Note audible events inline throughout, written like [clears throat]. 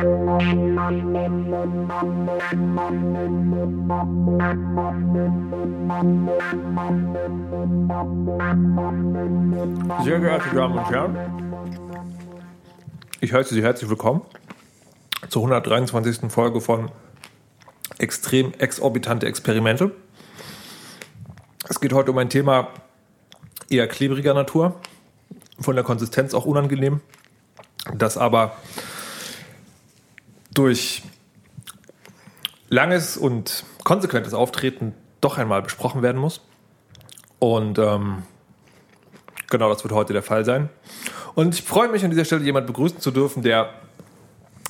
Sehr geehrte Damen und Herren, ich heiße Sie herzlich willkommen zur 123. Folge von Extrem exorbitante Experimente. Es geht heute um ein Thema eher klebriger Natur, von der Konsistenz auch unangenehm, das aber durch langes und konsequentes Auftreten doch einmal besprochen werden muss. Und ähm, genau das wird heute der Fall sein. Und ich freue mich an dieser Stelle, jemanden begrüßen zu dürfen, der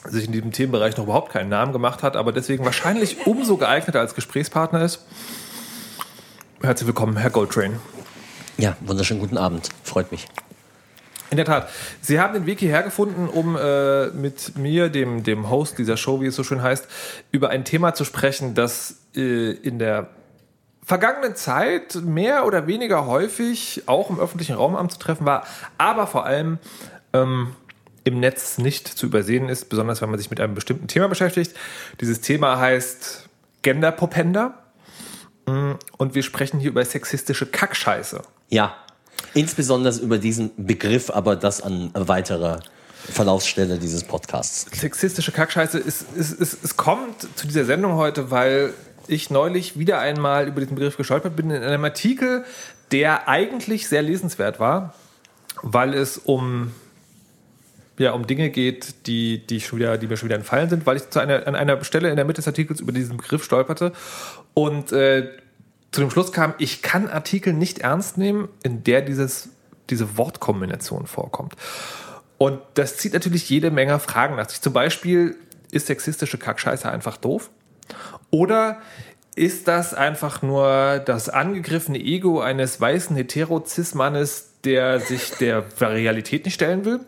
sich in diesem Themenbereich noch überhaupt keinen Namen gemacht hat, aber deswegen wahrscheinlich umso geeigneter als Gesprächspartner ist. Herzlich willkommen, Herr Goldtrain. Ja, wunderschönen guten Abend. Freut mich. In der Tat. Sie haben den Weg hierher gefunden, um äh, mit mir, dem, dem Host dieser Show, wie es so schön heißt, über ein Thema zu sprechen, das äh, in der vergangenen Zeit mehr oder weniger häufig auch im öffentlichen Raum anzutreffen war, aber vor allem ähm, im Netz nicht zu übersehen ist, besonders wenn man sich mit einem bestimmten Thema beschäftigt. Dieses Thema heißt Genderpopender. Mm, und wir sprechen hier über sexistische Kackscheiße. Ja, insbesondere über diesen Begriff, aber das an weiterer Verlaufsstelle dieses Podcasts. Sexistische Kackscheiße ist, ist, ist, es kommt zu dieser Sendung heute, weil ich neulich wieder einmal über diesen Begriff gestolpert bin in einem Artikel, der eigentlich sehr lesenswert war, weil es um ja, um Dinge geht, die, die, schon wieder, die mir schon wieder entfallen sind, weil ich zu einer, an einer Stelle in der Mitte des Artikels über diesen Begriff stolperte und äh, zu dem Schluss kam, ich kann Artikel nicht ernst nehmen, in der dieses, diese Wortkombination vorkommt. Und das zieht natürlich jede Menge Fragen nach sich. Zum Beispiel, ist sexistische Kackscheiße einfach doof? Oder ist das einfach nur das angegriffene Ego eines weißen Hetero-Cis-Mannes, der sich der Realität nicht stellen will?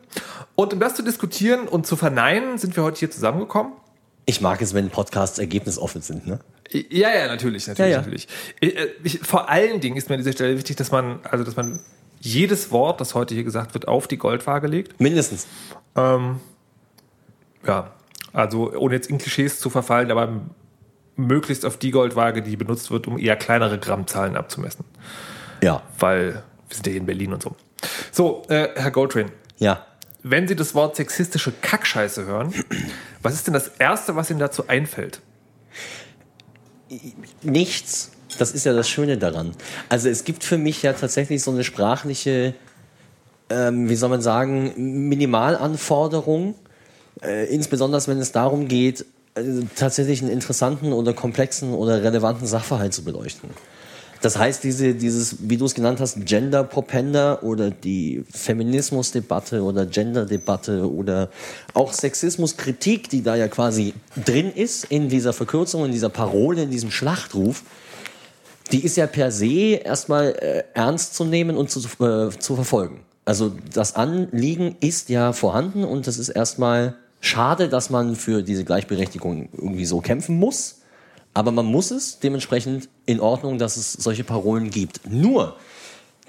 Und um das zu diskutieren und zu verneinen, sind wir heute hier zusammengekommen. Ich mag es, wenn Podcasts ergebnisoffen sind, ne? Ja, ja, natürlich, natürlich, ja, ja. natürlich. Ich, äh, ich, vor allen Dingen ist mir an dieser Stelle wichtig, dass man, also dass man jedes Wort, das heute hier gesagt wird, auf die Goldwaage legt. Mindestens. Ähm, ja, also ohne jetzt in Klischees zu verfallen, aber möglichst auf die Goldwaage, die benutzt wird, um eher kleinere Grammzahlen abzumessen. Ja. Weil wir sind ja hier in Berlin und so. So, äh, Herr Goldtrain. Ja. Wenn Sie das Wort sexistische Kackscheiße hören, was ist denn das Erste, was Ihnen dazu einfällt? Nichts. Das ist ja das Schöne daran. Also es gibt für mich ja tatsächlich so eine sprachliche, ähm, wie soll man sagen, Minimalanforderung, äh, insbesondere wenn es darum geht, äh, tatsächlich einen interessanten oder komplexen oder relevanten Sachverhalt zu beleuchten. Das heißt, diese, dieses, wie du es genannt hast, Gender-Propender oder die Feminismus-Debatte oder Gender-Debatte oder auch Sexismus-Kritik, die da ja quasi drin ist in dieser Verkürzung, in dieser Parole, in diesem Schlachtruf, die ist ja per se erstmal äh, ernst zu nehmen und zu, äh, zu verfolgen. Also das Anliegen ist ja vorhanden und das ist erstmal schade, dass man für diese Gleichberechtigung irgendwie so kämpfen muss. Aber man muss es dementsprechend in Ordnung, dass es solche Parolen gibt. Nur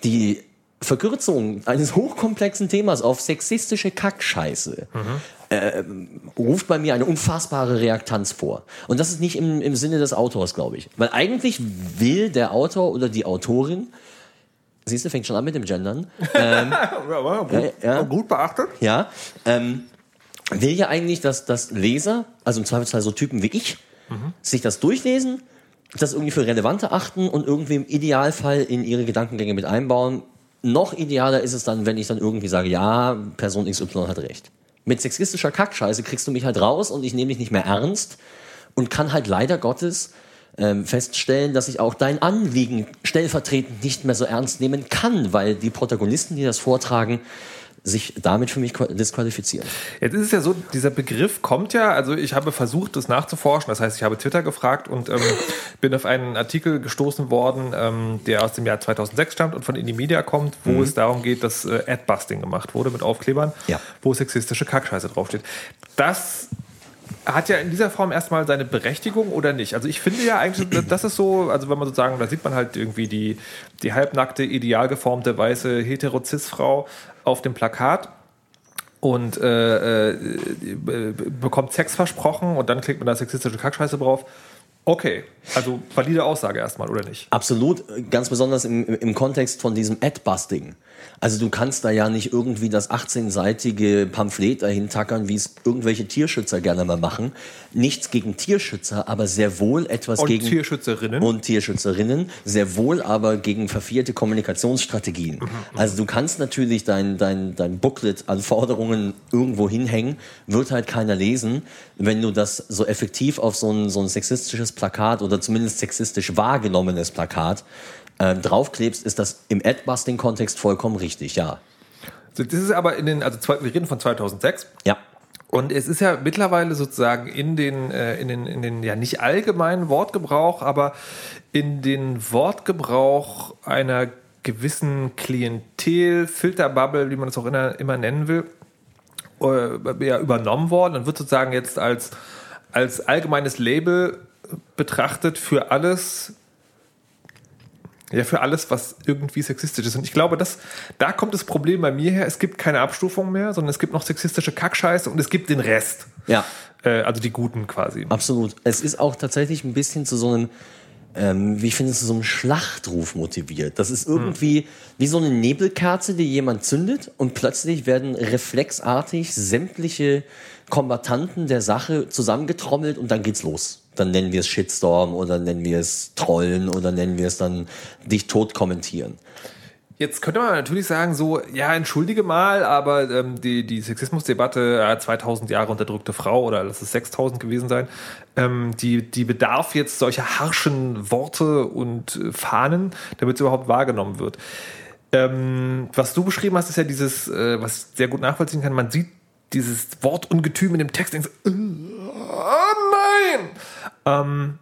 die Verkürzung eines hochkomplexen Themas auf sexistische Kackscheiße mhm. äh, ruft bei mir eine unfassbare Reaktanz vor. Und das ist nicht im, im Sinne des Autors, glaube ich. Weil eigentlich will der Autor oder die Autorin Siehst du, fängt schon an mit dem Gendern. Ähm, [laughs] ja, gut, ja, gut beachtet. Ja. Ähm, will ja eigentlich, dass, dass Leser, also im Zweifelsfall so Typen wie ich, mhm. sich das durchlesen, das irgendwie für relevant erachten und irgendwie im Idealfall in ihre Gedankengänge mit einbauen. Noch idealer ist es dann, wenn ich dann irgendwie sage, ja, Person XY hat recht. Mit sexistischer Kackscheiße kriegst du mich halt raus und ich nehme dich nicht mehr ernst und kann halt leider Gottes ähm, feststellen, dass ich auch dein Anliegen stellvertretend nicht mehr so ernst nehmen kann, weil die Protagonisten, die das vortragen, sich damit für mich disqualifizieren. Jetzt ist es ja so, dieser Begriff kommt ja, also ich habe versucht, das nachzuforschen, das heißt, ich habe Twitter gefragt und ähm, [laughs] bin auf einen Artikel gestoßen worden, ähm, der aus dem Jahr 2006 stammt und von Indie Media kommt, wo mhm. es darum geht, dass äh, Adbusting gemacht wurde mit Aufklebern, ja. wo sexistische Kackscheiße draufsteht. Das hat ja in dieser Form erstmal seine Berechtigung oder nicht? Also ich finde ja eigentlich, [clears throat] das ist so, also wenn man sozusagen, da sieht man halt irgendwie die, die halbnackte, ideal geformte, weiße, hetero-cis-Frau auf dem Plakat. und äh, äh, bekommt Sex versprochen und dann klickt man da sexistische Kackscheiße drauf. Okay, also valide Aussage erstmal, oder nicht? Absolut, ganz besonders im, im Kontext von diesem Ad-Busting. Also du kannst da ja nicht irgendwie das 18-seitige Pamphlet dahin tackern, wie es irgendwelche Tierschützer gerne mal machen. Nichts gegen Tierschützer, aber sehr wohl etwas und gegen Tierschützerinnen und Tierschützerinnen, sehr wohl aber gegen verfehlte Kommunikationsstrategien. Mhm, also du kannst natürlich dein, dein, dein Booklet an Forderungen irgendwo hinhängen, wird halt keiner lesen. Wenn du das so effektiv auf so ein, so ein sexistisches Plakat oder zumindest sexistisch wahrgenommenes Plakat äh, draufklebst, ist das im Ad-Busting-Kontext vollkommen richtig, ja. So, das ist aber in den, also wir reden von 2006. Ja. Und es ist ja mittlerweile sozusagen in den, äh, in den, in den, ja nicht allgemeinen Wortgebrauch, aber in den Wortgebrauch einer gewissen Klientel, Filterbubble, wie man es auch immer, immer nennen will, äh, ja, übernommen worden und wird sozusagen jetzt als, als allgemeines Label betrachtet für alles, ja, für alles, was irgendwie sexistisch ist. Und ich glaube, dass, da kommt das Problem bei mir her. Es gibt keine Abstufung mehr, sondern es gibt noch sexistische Kackscheiße und es gibt den Rest. Ja. Äh, also die Guten quasi. Absolut. Es ist auch tatsächlich ein bisschen zu so einem, ähm, wie ich finde, zu so einem Schlachtruf motiviert. Das ist irgendwie hm. wie so eine Nebelkerze, die jemand zündet und plötzlich werden reflexartig sämtliche Kombatanten der Sache zusammengetrommelt und dann geht's los dann nennen wir es Shitstorm oder nennen wir es Trollen oder nennen wir es dann dich tot kommentieren. Jetzt könnte man natürlich sagen, so, ja, entschuldige mal, aber ähm, die, die Sexismusdebatte, ja, 2000 Jahre unterdrückte Frau oder lass es 6000 gewesen sein, ähm, die, die bedarf jetzt solcher harschen Worte und äh, Fahnen, damit sie überhaupt wahrgenommen wird. Ähm, was du beschrieben hast, ist ja dieses, äh, was sehr gut nachvollziehen kann, man sieht dieses Wortungetüm in dem Text, denkt so, oh nein! Ähm,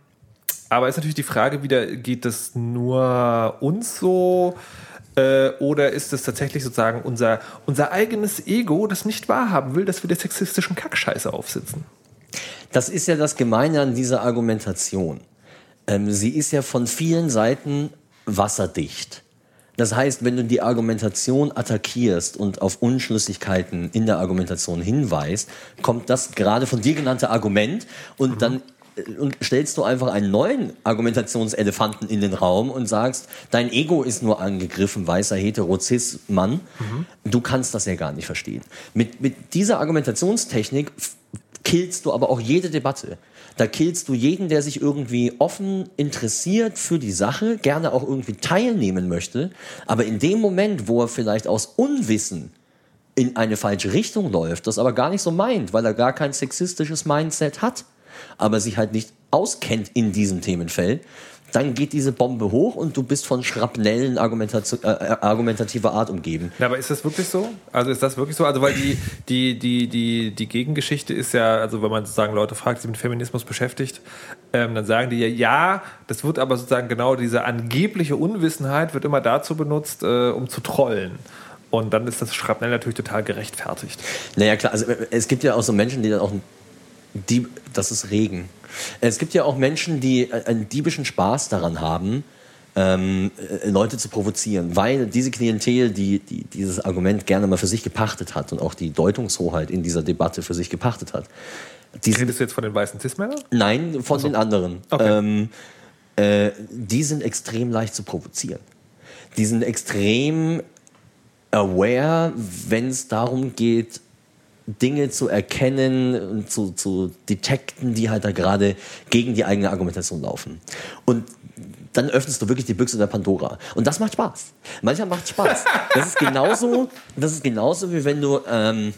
aber ist natürlich die Frage wieder, geht das nur uns so? Äh, oder ist es tatsächlich sozusagen unser, unser eigenes Ego, das nicht wahrhaben will, dass wir der sexistischen Kackscheiße aufsitzen? Das ist ja das Gemeine an dieser Argumentation. Ähm, sie ist ja von vielen Seiten wasserdicht. Das heißt, wenn du die Argumentation attackierst und auf Unschlüssigkeiten in der Argumentation hinweist, kommt das gerade von dir genannte Argument und mhm. dann und stellst du einfach einen neuen Argumentationselefanten in den Raum und sagst, dein Ego ist nur angegriffen, weißer hetero-cis-Mann. Mhm. Du kannst das ja gar nicht verstehen. Mit, mit dieser Argumentationstechnik killst du aber auch jede Debatte. Da killst du jeden, der sich irgendwie offen interessiert für die Sache, gerne auch irgendwie teilnehmen möchte. Aber in dem Moment, wo er vielleicht aus Unwissen in eine falsche Richtung läuft, das aber gar nicht so meint, weil er gar kein sexistisches Mindset hat, aber sich halt nicht auskennt in diesem Themenfeld, dann geht diese Bombe hoch und du bist von Schrapnellen äh, äh, argumentativer Art umgeben. Ja, aber ist das wirklich so? Also ist das wirklich so? Also weil die, die, die, die, die Gegengeschichte ist ja, also wenn man sozusagen Leute fragt, die sich mit Feminismus beschäftigt, ähm, dann sagen die ja, ja, das wird aber sozusagen genau diese angebliche Unwissenheit wird immer dazu benutzt, äh, um zu trollen. Und dann ist das Schrapnell natürlich total gerechtfertigt. Naja, klar, also äh, es gibt ja auch so Menschen, die dann auch Dieb, das ist Regen. Es gibt ja auch Menschen, die einen diebischen Spaß daran haben, ähm, äh, Leute zu provozieren, weil diese Klientel, die, die dieses Argument gerne mal für sich gepachtet hat und auch die Deutungshoheit in dieser Debatte für sich gepachtet hat. Die Redest du jetzt von den weißen Cis-Männern? Nein, von also. den anderen. Okay. Ähm, äh, die sind extrem leicht zu provozieren. Die sind extrem aware, wenn es darum geht, Dinge zu erkennen und zu, zu detekten, die halt da gerade gegen die eigene Argumentation laufen. Und dann öffnest du wirklich die Büchse der Pandora. Und das macht Spaß. Manchmal macht Spaß. Das ist genauso, das ist genauso wie wenn du ähm,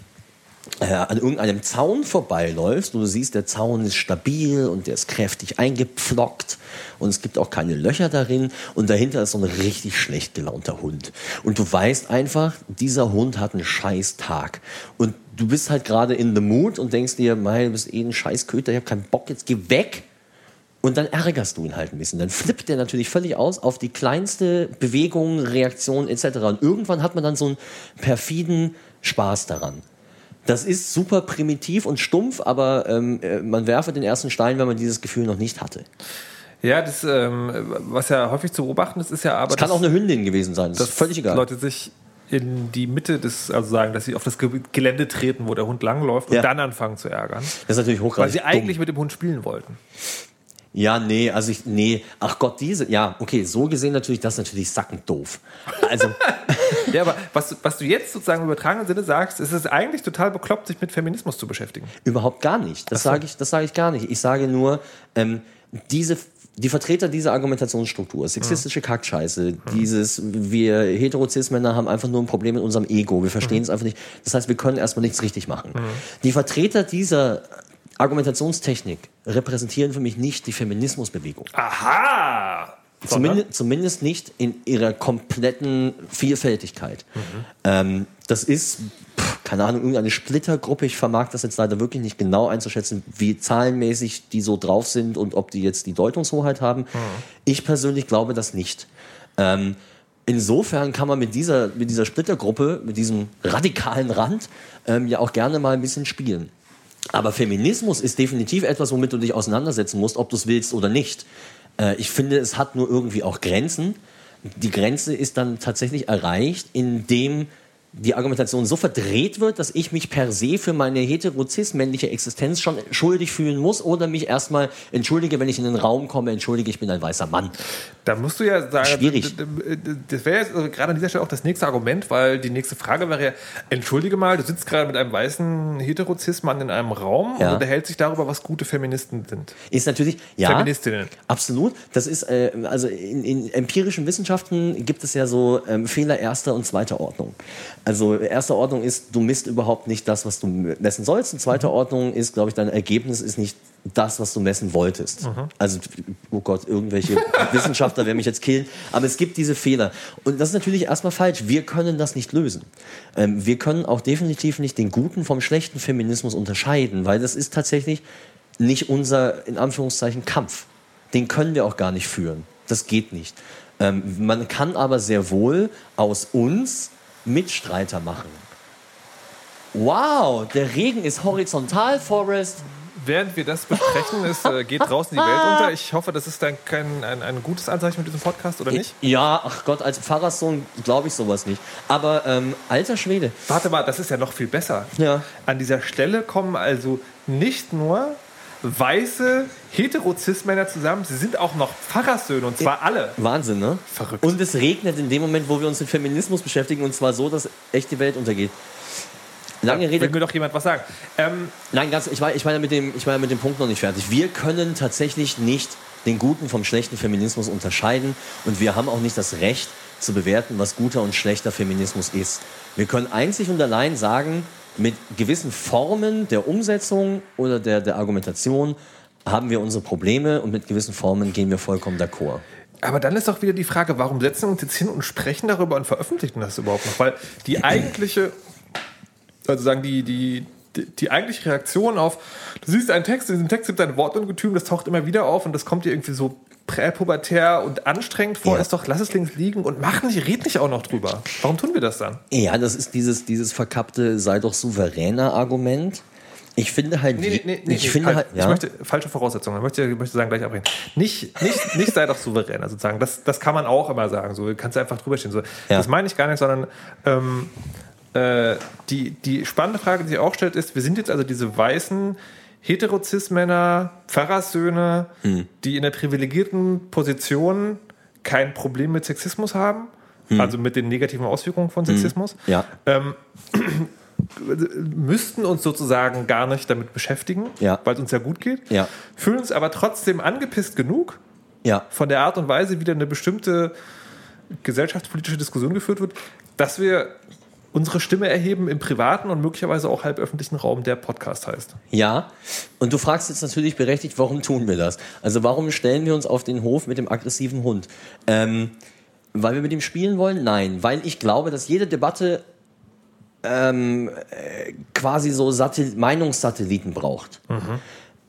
äh, an irgendeinem Zaun vorbeiläufst und du siehst, der Zaun ist stabil und der ist kräftig eingepflockt und es gibt auch keine Löcher darin und dahinter ist so ein richtig schlecht gelaunter Hund. Und du weißt einfach, dieser Hund hat einen scheiß Tag. Und du bist halt gerade in the mood und denkst dir, mein, du bist eh ein scheiß Köter, ich hab keinen Bock, jetzt geh weg. Und dann ärgerst du ihn halt ein bisschen. Dann flippt der natürlich völlig aus auf die kleinste Bewegung, Reaktion etc. Und irgendwann hat man dann so einen perfiden Spaß daran. Das ist super primitiv und stumpf, aber ähm, äh, man werfe den ersten Stein, wenn man dieses Gefühl noch nicht hatte. Ja, das, ähm, was ja häufig zu beobachten ist, ist ja aber. Das kann auch eine Hündin gewesen sein, das ist völlig egal. Leute sich in die Mitte des, also sagen, dass sie auf das Ge- Gelände treten, wo der Hund langläuft und Ja. dann anfangen zu ärgern. Das ist natürlich Weil hochgradig sie dumm. eigentlich mit dem Hund spielen wollten. Ja, nee, also ich, nee, ach Gott, diese, ja, okay, so gesehen natürlich, das ist natürlich sackend doof. Also, [laughs] Ja, aber was, was du jetzt sozusagen im übertragenen Sinne sagst, ist es eigentlich total bekloppt, sich mit Feminismus zu beschäftigen. überhaupt gar nicht. Das sage ich, das sage ich gar nicht. Ich sage nur, ähm, diese, die Vertreter dieser Argumentationsstruktur, sexistische Kackscheiße, dieses, wir Heterozis-Männer haben einfach nur ein Problem mit unserem Ego, wir verstehen es einfach nicht. Das heißt, wir können erstmal nichts richtig machen. Die Vertreter dieser Argumentationstechnik repräsentieren für mich nicht die Feminismusbewegung. Aha! Zumindest, zumindest nicht in ihrer kompletten Vielfältigkeit. Ähm, das ist, pff, keine Ahnung, irgendeine Splittergruppe. Ich vermag das jetzt leider wirklich nicht genau einzuschätzen, wie zahlenmäßig die so drauf sind und ob die jetzt die Deutungshoheit haben. Ich persönlich glaube das nicht. Ähm, insofern kann man mit dieser, mit dieser Splittergruppe, mit diesem radikalen Rand, ähm, ja auch gerne mal ein bisschen spielen. Aber Feminismus ist definitiv etwas, womit du dich auseinandersetzen musst, ob du es willst oder nicht. Äh, ich finde, es hat nur irgendwie auch Grenzen. Die Grenze ist dann tatsächlich erreicht, indem die Argumentation so verdreht wird, dass ich mich per se für meine heterozis-männliche Existenz schon schuldig fühlen muss oder mich erstmal entschuldige, wenn ich in den Raum komme, entschuldige, ich bin ein weißer Mann. Da musst du ja sagen, Schwierig. das wäre jetzt also gerade an dieser Stelle auch das nächste Argument, weil die nächste Frage wäre ja, entschuldige mal, du sitzt gerade mit einem weißen Heterozis-Mann in einem Raum Ja. und unterhält sich darüber, was gute Feministen sind. Ist natürlich, ja. Feministinnen. Absolut. Das ist, äh, also in, in empirischen Wissenschaften gibt es ja so ähm, Fehler erster und zweiter Ordnung. Also erster Ordnung ist, du misst überhaupt nicht das, was du messen sollst. Und zweiter Ordnung ist, glaube ich, dein Ergebnis ist nicht das, was du messen wolltest. Also, oh Gott, irgendwelche [laughs] Wissenschaftler werden mich jetzt killen. Aber es gibt diese Fehler. Und das ist natürlich erstmal falsch. Wir können das nicht lösen. Ähm, wir können auch definitiv nicht den guten vom schlechten Feminismus unterscheiden, weil das ist tatsächlich nicht unser, in Anführungszeichen, Kampf. Den können wir auch gar nicht führen. Das geht nicht. Ähm, man kann aber sehr wohl aus uns Mitstreiter machen. Wow, der Regen ist horizontal, Forrest. Während wir das besprechen, ist, äh, geht draußen die Welt unter. Ich hoffe, das ist dann kein, ein, ein gutes Anzeichen mit diesem Podcast, oder nicht? Ja, ach Gott, als Pfarrerssohn glaube ich sowas nicht. Aber ähm, alter Schwede. Warte mal, das ist ja noch viel besser. Ja. An dieser Stelle kommen also nicht nur weiße Heterozis-Männer zusammen, sie sind auch noch Pfarrersöhne und zwar alle. Wahnsinn, ne? Verrückt. Und es regnet in dem Moment, wo wir uns mit Feminismus beschäftigen, und zwar so, dass echt die Welt untergeht. Lange Rede, Will mir doch jemand was sagen. Ähm, Nein, ganz, ich war, ich war, ja mit dem, ich war ja mit dem Punkt noch nicht fertig. Wir können tatsächlich nicht den guten vom schlechten Feminismus unterscheiden und wir haben auch nicht das Recht zu bewerten, was guter und schlechter Feminismus ist. Wir können einzig und allein sagen, mit gewissen Formen der Umsetzung oder der, der Argumentation haben wir unsere Probleme und mit gewissen Formen gehen wir vollkommen d'accord. aber dann ist doch wieder die Frage, warum setzen wir uns jetzt hin und sprechen darüber und veröffentlichen das überhaupt noch? Weil die [clears throat] eigentliche, also sagen die, die, die, die eigentliche Reaktion auf, du siehst einen Text, in diesem Text gibt es ein Wortungetüm, das taucht immer wieder auf und das kommt dir irgendwie so präpubertär und anstrengend vor, Ja. ist doch, lass es links liegen und mach nicht, red nicht auch noch drüber. Warum tun wir das dann? Ja, das ist dieses, dieses verkappte sei doch souveräner Argument. Ich finde halt, Nee, nee, nee, ich finde halt, ja. ich möchte falsche Voraussetzungen. Ich möchte, ich möchte sagen, gleich abbrechen. Nicht, nicht, nicht sei doch souverän, also sozusagen. Das, das kann man auch immer sagen. So kannst du einfach drüber stehen. So, Ja. Das meine ich gar nicht, sondern ähm, äh, die, die spannende Frage, die sich auch stellt, ist: Wir sind jetzt also diese weißen Heterozis-Männer, Pfarrersöhne, Hm. die in der privilegierten Position kein Problem mit Sexismus haben, also mit den negativen Auswirkungen von Sexismus. Hm. Ja. Ähm, [clears throat] müssten uns sozusagen gar nicht damit beschäftigen, Ja. weil es uns ja gut geht, Ja. fühlen uns aber trotzdem angepisst genug von der Art und Weise, wie da eine bestimmte gesellschaftspolitische Diskussion geführt wird, dass wir unsere Stimme erheben im privaten und möglicherweise auch halb öffentlichen Raum, der Podcast heißt. Ja, und du fragst jetzt natürlich berechtigt, warum tun wir das? Also warum stellen wir uns auf den Hof mit dem aggressiven Hund? Ähm, weil wir mit ihm spielen wollen? Nein, weil ich glaube, dass jede Debatte ähm, äh, quasi so Satel Meinungssatelliten braucht.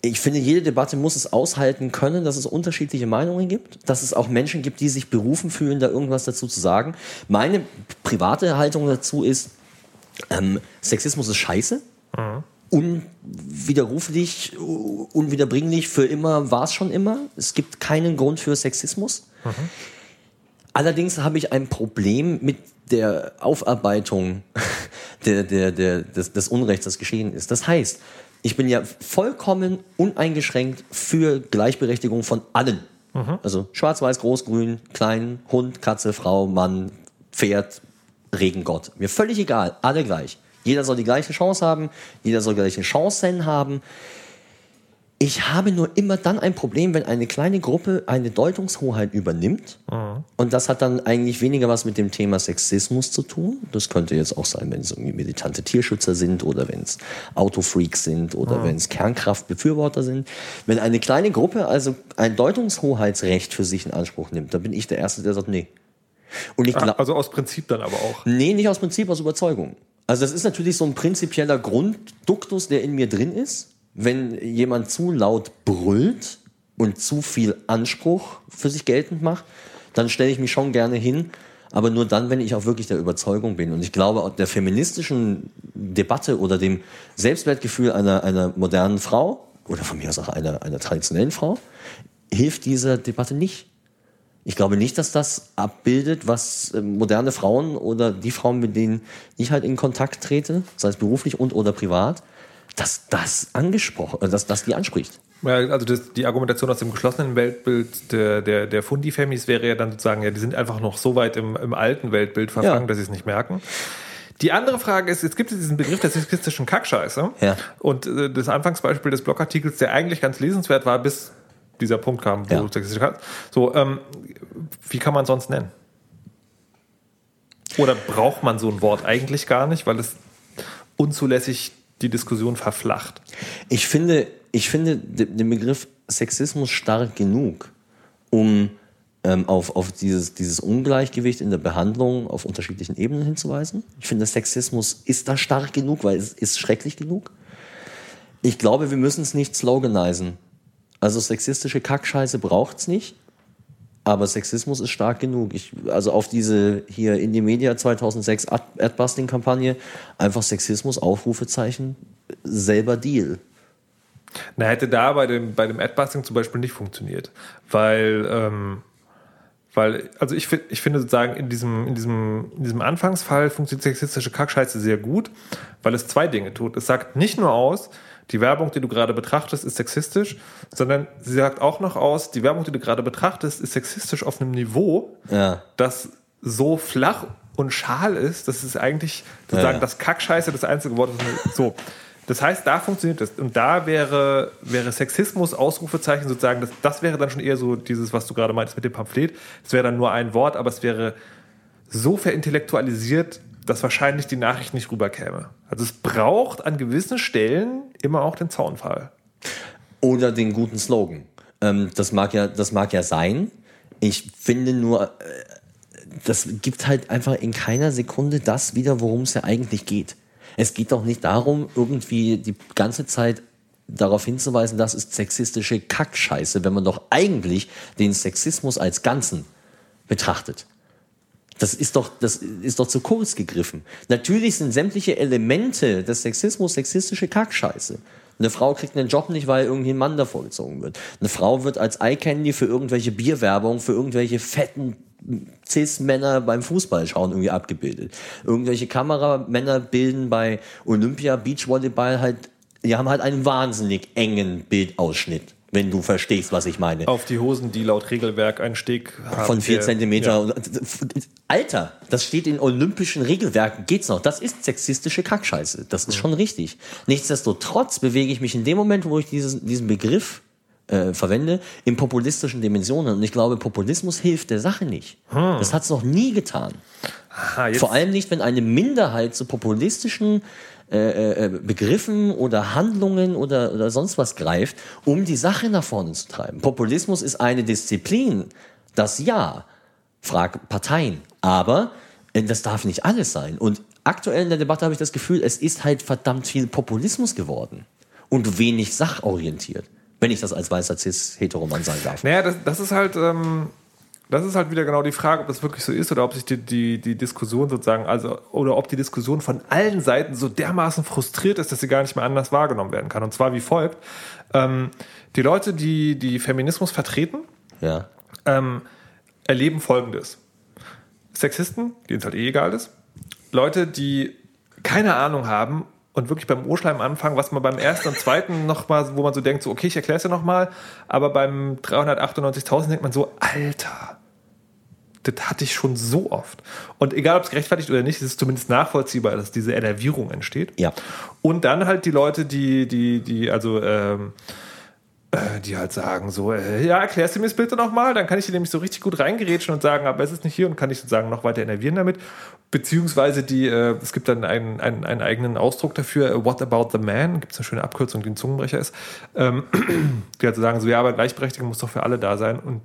Ich finde, jede Debatte muss es aushalten können, dass es unterschiedliche Meinungen gibt, dass es auch Menschen gibt, die sich berufen fühlen, da irgendwas dazu zu sagen. Meine private Haltung dazu ist, ähm, Sexismus ist scheiße unwiderruflich, unwiederbringlich, für immer war es schon immer. Es gibt keinen Grund für Sexismus. Allerdings habe ich ein Problem mit der Aufarbeitung [laughs] der, der, der, des, des Unrechts, das geschehen ist. Das heißt, ich bin ja vollkommen uneingeschränkt für Gleichberechtigung von allen. Also schwarz, weiß, groß, grün, klein, Hund, Katze, Frau, Mann, Pferd, Regengott. Mir völlig egal, alle gleich. Jeder soll die gleiche Chance haben, jeder soll gleiche Chancen haben. Ich habe nur immer dann ein Problem, wenn eine kleine Gruppe eine Deutungshoheit übernimmt. Und das hat dann eigentlich weniger was mit dem Thema Sexismus zu tun. Das könnte jetzt auch sein, wenn es irgendwie militante Tierschützer sind oder wenn es Autofreaks sind oder wenn es Kernkraftbefürworter sind. Wenn eine kleine Gruppe also ein Deutungshoheitsrecht für sich in Anspruch nimmt, dann bin ich der Erste, der sagt, nee. Und ich glaube, Also aus Prinzip dann aber auch. Nee, nicht aus Prinzip, aus Überzeugung. Also das ist natürlich so ein prinzipieller Grundduktus, der in mir drin ist. Wenn jemand zu laut brüllt und zu viel Anspruch für sich geltend macht, dann stelle ich mich schon gerne hin. Aber nur dann, wenn ich auch wirklich der Überzeugung bin. Und ich glaube, der feministischen Debatte oder dem Selbstwertgefühl einer, einer modernen Frau oder von mir aus auch einer, einer traditionellen Frau hilft diese Debatte nicht. Ich glaube nicht, dass das abbildet, was äh, moderne Frauen oder die Frauen, mit denen ich halt in Kontakt trete, sei es beruflich und oder privat, dass das angesprochen, äh, dass das die anspricht. Ja, also das, die Argumentation aus dem geschlossenen Weltbild der, der, der Fundi-Famys wäre ja dann sozusagen, ja, die sind einfach noch so weit im, im alten Weltbild verfangen, Ja. dass sie es nicht merken. Die andere Frage ist, jetzt gibt es diesen Begriff der sexistischen Kackscheiße. Ja. Und äh, das Anfangsbeispiel des Blogartikels, der eigentlich ganz lesenswert war, bis dieser Punkt kam, wo Ja. sexistische Kack- So, ähm, wie kann man sonst nennen? Oder braucht man so ein Wort eigentlich gar nicht, weil es unzulässig die Diskussion verflacht? Ich finde, ich finde de- den Begriff Sexismus stark genug, um ähm, auf, auf dieses, dieses Ungleichgewicht in der Behandlung auf unterschiedlichen Ebenen hinzuweisen. Ich finde, Sexismus ist da stark genug, weil es ist schrecklich genug. Ich glaube, wir müssen es nicht sloganisen. Also sexistische Kackscheiße braucht's nicht. Aber Sexismus ist stark genug. Ich, also auf diese hier in die Media 2006 Ad- Adbusting-Kampagne einfach Sexismus, Aufrufezeichen, selber Deal. Na, hätte da bei dem, bei dem Adbusting zum Beispiel nicht funktioniert. Weil, ähm, weil, also ich, ich finde sozusagen in diesem, in, diesem, in diesem Anfangsfall funktioniert sexistische Kackscheiße sehr gut, weil es zwei Dinge tut. Es sagt nicht nur aus, die Werbung, die du gerade betrachtest, ist sexistisch, sondern sie sagt auch noch aus, die Werbung, die du gerade betrachtest, ist sexistisch auf einem Niveau, Ja. das so flach und schal ist, dass es eigentlich sozusagen Ja. das Kackscheiße das einzige Wort ist. So. Das heißt, da funktioniert das. Und da wäre, wäre Sexismus, Ausrufezeichen sozusagen, das, das wäre dann schon eher so dieses, was du gerade meintest mit dem Pamphlet. Das wäre dann nur ein Wort, aber es wäre so verintellektualisiert, dass wahrscheinlich die Nachricht nicht rüberkäme. Also es braucht an gewissen Stellen immer auch den Zaunfall. Oder den guten Slogan. Ähm, das, mag ja, das mag ja sein. Ich finde nur, äh, das gibt halt einfach in keiner Sekunde das wieder, worum es ja eigentlich geht. Es geht doch nicht darum, irgendwie die ganze Zeit darauf hinzuweisen, das ist sexistische Kackscheiße, wenn man doch eigentlich den Sexismus als Ganzen betrachtet. Das ist doch, das ist doch zu kurz gegriffen. Natürlich sind sämtliche Elemente des Sexismus sexistische Kackscheiße. Eine Frau kriegt einen Job nicht, weil irgendwie ein Mann davor gezogen wird. Eine Frau wird als Eye-Candy für irgendwelche Bierwerbung, für irgendwelche fetten Cis-Männer beim Fußballschauen irgendwie abgebildet. Irgendwelche Kameramänner bilden bei Olympia Beachvolleyball halt, die haben halt einen wahnsinnig engen Bildausschnitt, wenn du verstehst, was ich meine Auf die Hosen, die laut Regelwerk einen Steg haben. von vier Zentimeter. Ja. Alter, das steht in olympischen Regelwerken, geht's noch. Das ist sexistische Kackscheiße. Das ist schon richtig. Nichtsdestotrotz bewege ich mich in dem Moment, wo ich diesen, diesen Begriff äh, verwende, in populistischen Dimensionen. Und ich glaube, Populismus hilft der Sache nicht. Das hat's noch nie getan. Aha, Vor allem nicht, wenn eine Minderheit zu populistischen äh, äh, Begriffen oder Handlungen oder, oder sonst was greift, um die Sache nach vorne zu treiben. Populismus ist eine Disziplin, das ja, frag Parteien, aber äh, das darf nicht alles sein. Und aktuell in der Debatte habe ich das Gefühl, es ist halt verdammt viel Populismus geworden und wenig sachorientiert, wenn ich das als weißer Cis-Heteroman sagen darf. Naja, das, das ist halt, ähm, das ist halt wieder genau die Frage, ob das wirklich so ist oder ob sich die, die, die Diskussion sozusagen, also, oder ob die Diskussion von allen Seiten so dermaßen frustriert ist, dass sie gar nicht mehr anders wahrgenommen werden kann. Und zwar wie folgt. Ähm, die Leute, die, die Feminismus vertreten, Ja. ähm, erleben Folgendes. Sexisten, denen es halt eh egal ist. Leute, die keine Ahnung haben und wirklich beim Urschleim anfangen, was man beim ersten und zweiten [laughs] noch mal, wo man so denkt, so okay, ich erkläre es ja noch mal, aber beim 398.000 denkt man so, Alter, das hatte ich schon so oft. Und egal, ob es gerechtfertigt oder nicht, ist es zumindest nachvollziehbar, dass diese Enervierung entsteht. Ja. Und dann halt die Leute, die, die, die, also, ähm, äh, die halt sagen so, äh, ja, erklärst du mir das bitte nochmal, dann kann ich dir nämlich so richtig gut reingerätschen und sagen, aber es ist nicht hier und kann ich sozusagen noch weiter enervieren damit. Beziehungsweise die, äh, es gibt dann einen, einen, einen eigenen Ausdruck dafür, äh, what about the man, gibt es eine schöne Abkürzung, die ein Zungenbrecher ist, ähm, [clears throat] die halt so sagen so, ja, aber Gleichberechtigung muss doch für alle da sein und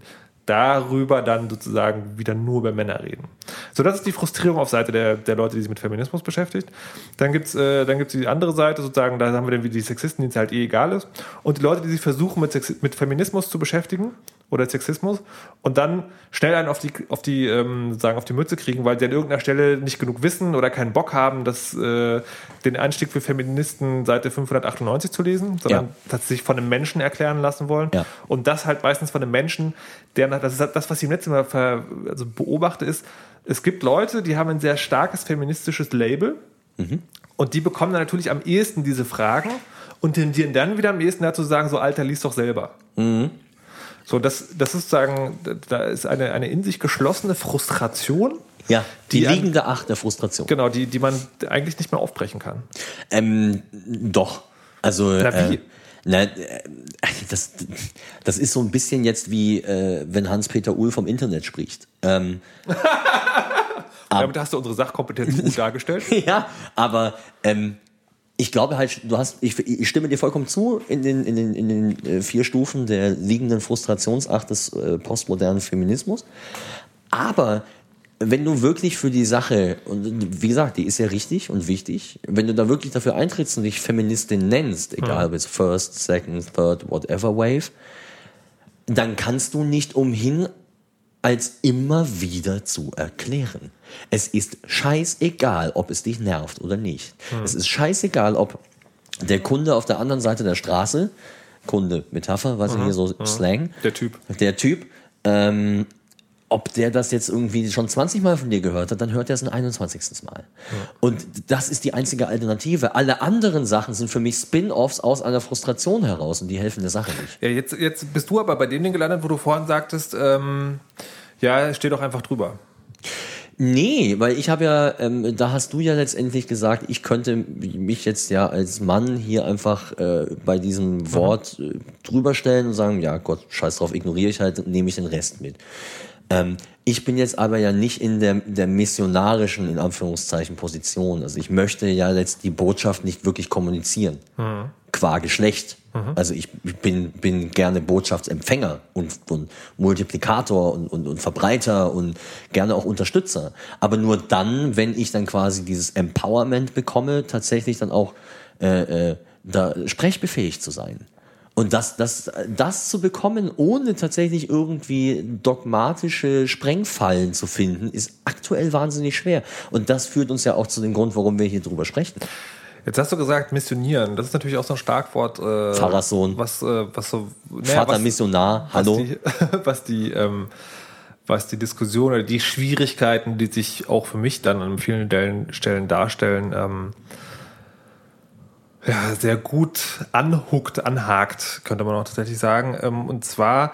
darüber dann sozusagen wieder nur über Männer reden. So, das ist die Frustrierung auf Seite der, der Leute, die sich mit Feminismus beschäftigt. Dann gibt es äh, dann gibt's die andere Seite, sozusagen, da haben wir dann wieder die Sexisten, denen es halt eh egal ist. Und die Leute, die sich versuchen, mit, Sex mit Feminismus zu beschäftigen oder Sexismus und dann schnell einen auf die, auf die, ähm, sozusagen auf die Mütze kriegen, weil sie an irgendeiner Stelle nicht genug wissen oder keinen Bock haben, das, äh, den Einstieg für Feministen Seite 598 zu lesen, sondern Ja. tatsächlich von einem Menschen erklären lassen wollen. Ja. Und das halt meistens von einem Menschen, der, das ist halt das, was ich im letzten Mal ver, also beobachte, ist, es gibt Leute, die haben ein sehr starkes feministisches Label und die bekommen dann natürlich am ehesten diese Fragen und tendieren dann wieder am ehesten dazu zu sagen, so Alter, lies doch selber. So, das, das ist sozusagen, da ist eine, eine in sich geschlossene Frustration, Ja, die, Die liegende Acht der Frustration. genau, die, die man eigentlich nicht mehr aufbrechen kann. Ähm, doch. Also, Na, wie? Äh, na, äh, das, das ist so ein bisschen jetzt wie, äh, wenn Hans-Peter Uhl vom Internet spricht. Ähm, [laughs] Damit hast du unsere Sachkompetenz gut [laughs] dargestellt. ja, aber ähm, ich glaube halt, du hast, ich, ich stimme dir vollkommen zu in den, in den, in den äh, vier Stufen der liegenden Frustrationsacht des äh, postmodernen Feminismus. Aber wenn du wirklich für die Sache, und wie gesagt, die ist ja richtig und wichtig, wenn du da wirklich dafür eintrittst und dich Feministin nennst, egal ob es First, Second, Third, whatever Wave, dann kannst du nicht umhin, als immer wieder zu erklären. Es ist scheißegal, ob es dich nervt oder nicht. Es ist scheißegal, ob der Kunde auf der anderen Seite der Straße, Kunde, Metapher, was ich hier so Slang, Der Typ. der Typ, ähm, ob der das jetzt irgendwie schon 20 Mal von dir gehört hat, dann hört er es ein 21. Mal. Und das ist die einzige Alternative. Alle anderen Sachen sind für mich Spin-offs aus einer Frustration heraus und die helfen der Sache nicht. Ja, jetzt, jetzt bist du aber bei dem Ding gelandet, wo du vorhin sagtest, ähm, ja, steh doch einfach drüber. Nee, weil ich habe ja, ähm, da hast du ja letztendlich gesagt, ich könnte mich jetzt ja als Mann hier einfach äh, bei diesem Wort äh, drüber stellen und sagen, ja Gott, scheiß drauf, ignoriere ich halt, nehme ich den Rest mit. Ähm, ich bin jetzt aber ja nicht in der, der missionarischen, in Anführungszeichen, Position. Also ich möchte ja jetzt die Botschaft nicht wirklich kommunizieren. Qua Geschlecht. Also ich bin, bin gerne Botschaftsempfänger und, und Multiplikator und, und, und Verbreiter und gerne auch Unterstützer. Aber nur dann, wenn ich dann quasi dieses Empowerment bekomme, tatsächlich dann auch äh, äh, da sprechbefähigt zu sein. Und das, das, das zu bekommen, ohne tatsächlich irgendwie dogmatische Sprengfallen zu finden, ist aktuell wahnsinnig schwer. Und das führt uns ja auch zu dem Grund, warum wir hier drüber sprechen. Jetzt hast du gesagt, missionieren. Das ist natürlich auch so ein Schlagwort. Äh, Pfarrerssohn. Was, äh, was so. naja, Vater was, Missionar, was hallo. Die, [laughs] was die, ähm, was die Diskussion oder die Schwierigkeiten, die sich auch für mich dann an vielen Stellen, Stellen darstellen, ähm, ja, sehr gut anhuckt, anhakt, könnte man auch tatsächlich sagen. Ähm, und zwar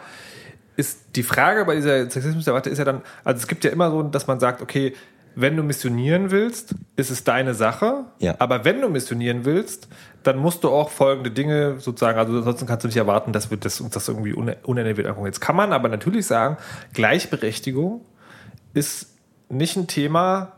ist die Frage bei dieser Sexismusdebatte ist ja dann, also es gibt ja immer so, dass man sagt, okay, wenn du missionieren willst, ist es deine Sache. Ja. Aber wenn du missionieren willst, dann musst du auch folgende Dinge sozusagen, also ansonsten kannst du nicht erwarten, dass wir das, uns das irgendwie une- unerwähnt angucken. Jetzt kann man aber natürlich sagen, Gleichberechtigung ist nicht ein Thema,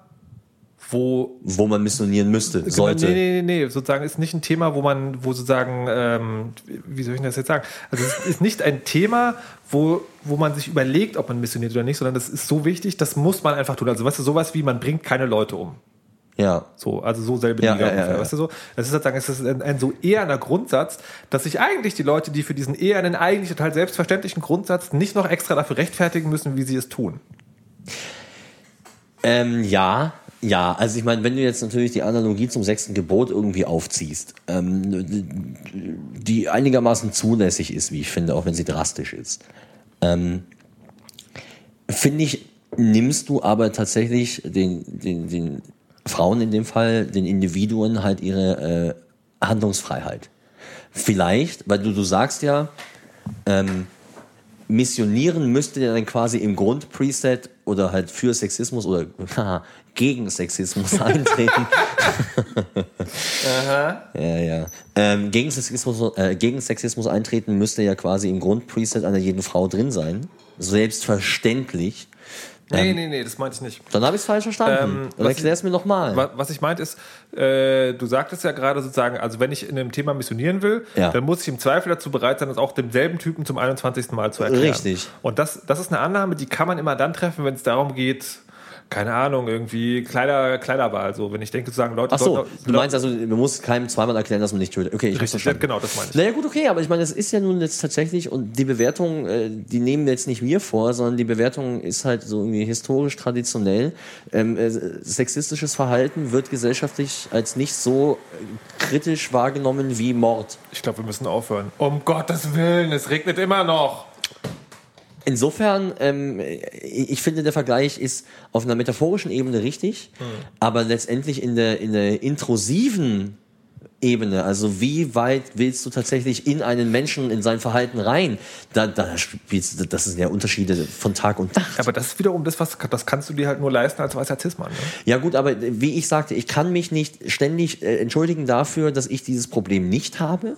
wo Wo man missionieren müsste, sollte. Nee, nee, nee, nee, sozusagen ist nicht ein Thema, wo man, wo sozusagen, ähm, wie soll ich das jetzt sagen? Also es ist nicht ein Thema, wo, wo man sich überlegt, ob man missioniert oder nicht, sondern das ist so wichtig, das muss man einfach tun. Also weißt du, sowas wie, man bringt keine Leute um. Ja. So, also so selbe Ja, Liga ja, ja, ungefähr, ja. weißt du so? Das ist sozusagen, es ist ein, ein so eherner Grundsatz, dass sich eigentlich die Leute, die für diesen ehernen, eigentlich total selbstverständlichen Grundsatz nicht noch extra dafür rechtfertigen müssen, wie sie es tun. Ähm, ja, ja, also ich meine, wenn du jetzt natürlich die Analogie zum sechsten Gebot irgendwie aufziehst, ähm, die einigermaßen zulässig ist, wie ich finde, auch wenn sie drastisch ist, ähm, finde ich nimmst du aber tatsächlich den, den, den Frauen in dem Fall, den Individuen halt ihre äh, Handlungsfreiheit. Vielleicht, weil du, du sagst ja, ähm, missionieren müsste ja dann quasi im Grundpreset oder halt für Sexismus oder haha, [laughs] gegen Sexismus [laughs] eintreten. Aha. Ja, ja. Ähm, gegen, Sexismus, äh, gegen Sexismus eintreten müsste ja quasi im Grundpreset einer jeden Frau drin sein. Selbstverständlich. Nee, Ähm, nee, nee, das meinte ich nicht. Dann habe ich es falsch verstanden. Ähm, Dann was erklär es mir nochmal. Wa- Was ich meinte ist, äh, du sagtest ja gerade sozusagen, also wenn ich in einem Thema missionieren will, Ja. dann muss ich im Zweifel dazu bereit sein, das auch demselben Typen zum 21. Mal zu erklären. Richtig. Und das, das ist eine Annahme, die kann man immer dann treffen, wenn es darum geht, keine Ahnung, irgendwie Kleider, Kleiderwahl. So, wenn ich denke, zu sagen, Leute, Ach so, Leute- du meinst also, man muss keinem zweimal erklären, dass man nicht tötet. Okay, ich Richtig, verstanden. genau, das meine ich. Naja gut, okay, aber ich meine, es ist ja nun jetzt tatsächlich, und die Bewertung, äh, die nehmen jetzt nicht wir vor, sondern die Bewertung ist halt so irgendwie historisch traditionell. Ähm, äh, sexistisches Verhalten wird gesellschaftlich als nicht so äh, kritisch wahrgenommen wie Mord. Ich glaube, wir müssen aufhören. Um Gottes Willen, es regnet immer noch. Insofern, ähm, ich finde, der Vergleich ist auf einer metaphorischen Ebene richtig, aber letztendlich in der, in der intrusiven Ebene, also wie weit willst du tatsächlich in einen Menschen, in sein Verhalten rein? Da, da spielst das sind ja Unterschiede von Tag und Nacht. Aber das ist wiederum das, was das kannst du dir halt nur leisten als weißer Cis-Mann. Ne? Ja gut, aber wie ich sagte, ich kann mich nicht ständig äh, entschuldigen dafür, dass ich dieses Problem nicht habe.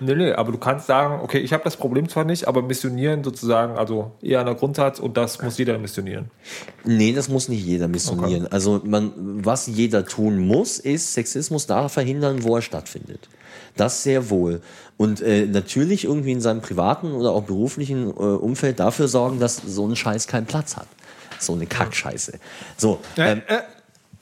Nee, nee, aber du kannst sagen, okay, ich habe das Problem zwar nicht, aber missionieren sozusagen, also eher an der Grundsatz und das muss jeder missionieren. Nee, das muss nicht jeder missionieren. Also man, was jeder tun muss, ist Sexismus da verhindern, wo er stattfindet. Das sehr wohl. Und äh, natürlich irgendwie in seinem privaten oder auch beruflichen äh, Umfeld dafür sorgen, dass so ein Scheiß keinen Platz hat. So eine Kackscheiße. So, ähm, äh,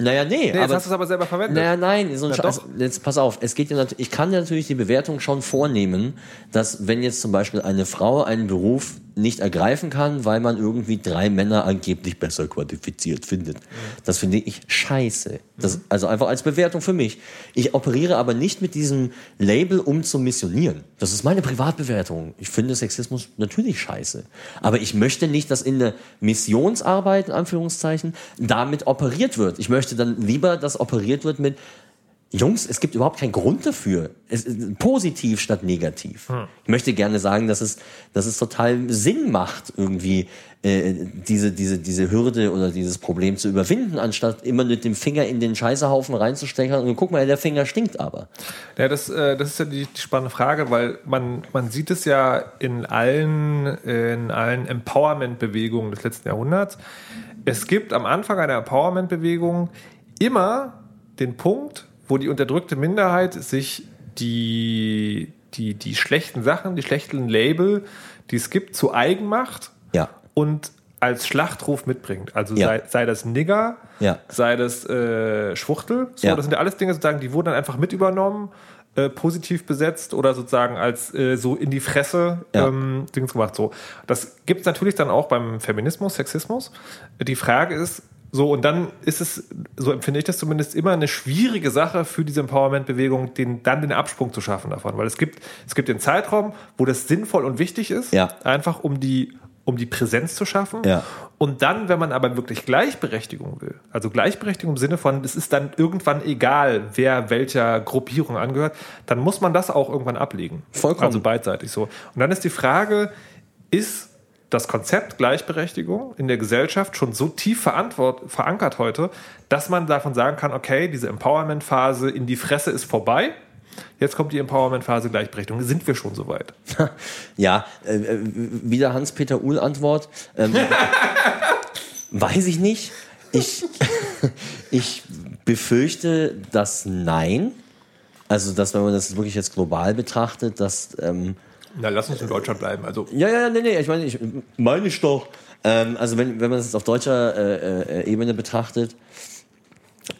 naja, nee, nee, aber hast du es aber selber verwendet. naja, nein, so ein Na Scheiß. doch. Jetzt pass auf, es geht ja nat- ich kann ja natürlich die Bewertung schon vornehmen, dass wenn jetzt zum Beispiel eine Frau einen Beruf nicht ergreifen kann, weil man irgendwie drei Männer angeblich besser qualifiziert findet. Das finde ich scheiße. Das, also einfach als Bewertung für mich. Ich operiere aber nicht mit diesem Label, um zu missionieren. Das ist meine Privatbewertung. Ich finde Sexismus natürlich scheiße. Aber ich möchte nicht, dass in der Missionsarbeit, in Anführungszeichen, damit operiert wird. Ich möchte dann lieber, dass operiert wird mit Jungs, es gibt überhaupt keinen Grund dafür. Es, positiv statt negativ. Ich möchte gerne sagen, dass es, dass es total Sinn macht, irgendwie äh, diese, diese, diese Hürde oder dieses Problem zu überwinden, anstatt immer mit dem Finger in den Scheißehaufen reinzustechen und guck mal, der Finger stinkt aber. Ja, das, äh, das ist ja die, die spannende Frage, weil man, man sieht es ja in allen, in allen Empowerment-Bewegungen des letzten Jahrhunderts. Es gibt am Anfang einer Empowerment-Bewegung immer den Punkt, wo die unterdrückte Minderheit sich die, die, die schlechten Sachen, die schlechten Label, die es gibt, zu eigen macht Ja. und als Schlachtruf mitbringt. Also Ja. sei, sei das Nigger, Ja. sei das äh, Schwuchtel. So. Das sind ja alles Dinge, sozusagen, die wurden dann einfach mit übernommen, äh, positiv besetzt oder sozusagen als äh, so in die Fresse Ja. ähm, Dings gemacht. So. Das gibt es natürlich dann auch beim Feminismus, Sexismus. Die Frage ist, so, und dann ist es, so empfinde ich das zumindest, immer eine schwierige Sache für diese Empowerment-Bewegung, den, dann den Absprung zu schaffen davon. Weil es gibt, es gibt den Zeitraum, wo das sinnvoll und wichtig ist, Ja. einfach um die, um die Präsenz zu schaffen. Ja. Und dann, wenn man aber wirklich Gleichberechtigung will, also Gleichberechtigung im Sinne von, es ist dann irgendwann egal, wer welcher Gruppierung angehört, dann muss man das auch irgendwann ablegen. Vollkommen. Also beidseitig so. Und dann ist die Frage, ist das Konzept Gleichberechtigung in der Gesellschaft schon so tief verankert heute, dass man davon sagen kann, okay, diese Empowerment-Phase in die Fresse ist vorbei. Jetzt kommt die Empowerment-Phase Gleichberechtigung. Sind wir schon soweit? [laughs] Ja, äh, äh, wieder Hans-Peter Uhl-Antwort. Ähm, [laughs] weiß ich nicht. Ich, [laughs] ich befürchte, dass nein. Also, dass wenn man das wirklich jetzt global betrachtet, dass ähm, Na, lass uns in Deutschland bleiben. Also, ja, ja, nee, nee, ich meine, ich meine ich doch. Ähm, also wenn, wenn man das jetzt auf deutscher äh, äh, Ebene betrachtet,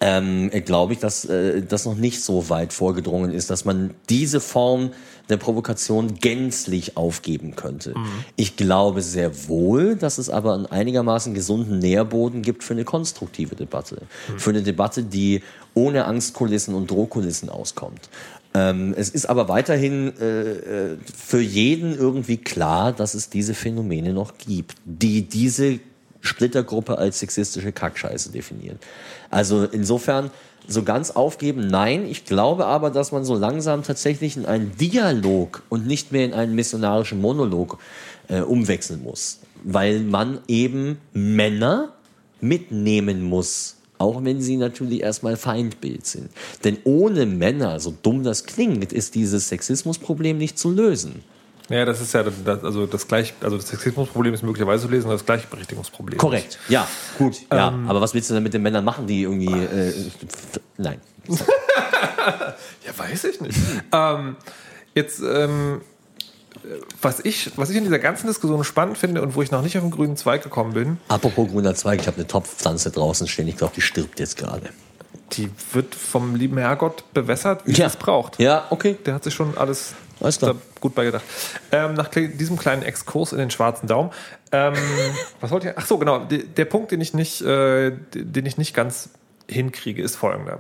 ähm, glaube ich, dass äh, das noch nicht so weit vorgedrungen ist, dass man diese Form der Provokation gänzlich aufgeben könnte. Ich glaube sehr wohl, dass es aber einen einigermaßen gesunden Nährboden gibt für eine konstruktive Debatte. Für eine Debatte, die ohne Angstkulissen und Drohkulissen auskommt. Ähm, es ist aber weiterhin äh, äh, für jeden irgendwie klar, dass es diese Phänomene noch gibt, die diese Splittergruppe als sexistische Kackscheiße definieren. Also insofern so ganz aufgeben, nein. Ich glaube aber, dass man so langsam tatsächlich in einen Dialog und nicht mehr in einen missionarischen Monolog äh, umwechseln muss. Weil man eben Männer mitnehmen muss. Auch wenn sie natürlich erstmal Feindbild sind. Denn ohne Männer, so dumm das klingt, ist dieses Sexismusproblem nicht zu lösen. Ja, das ist ja das, also das gleich, also das Sexismusproblem ist möglicherweise zu lesen, das Gleichberechtigungsproblem. Korrekt, ja, gut, ja. Ähm, aber was willst du denn mit den Männern machen, die irgendwie, äh, nein. [laughs] ja, weiß ich nicht. ähm, jetzt, ähm, was ich, was ich in dieser ganzen Diskussion spannend finde und wo ich noch nicht auf den grünen Zweig gekommen bin. Apropos grüner Zweig, ich habe eine Topfpflanze draußen stehen. Ich glaube, die stirbt jetzt gerade. Die wird vom lieben Herrgott bewässert, wie ja. es braucht. Ja, okay. Der hat sich schon alles alles klar. gut beigedacht. Ähm, nach diesem kleinen Exkurs in den schwarzen Daumen. Ähm, [laughs] was wollte ich? Ach so, genau. Der, Punkt, den ich nicht, äh, den ich nicht ganz hinkriege, ist folgender.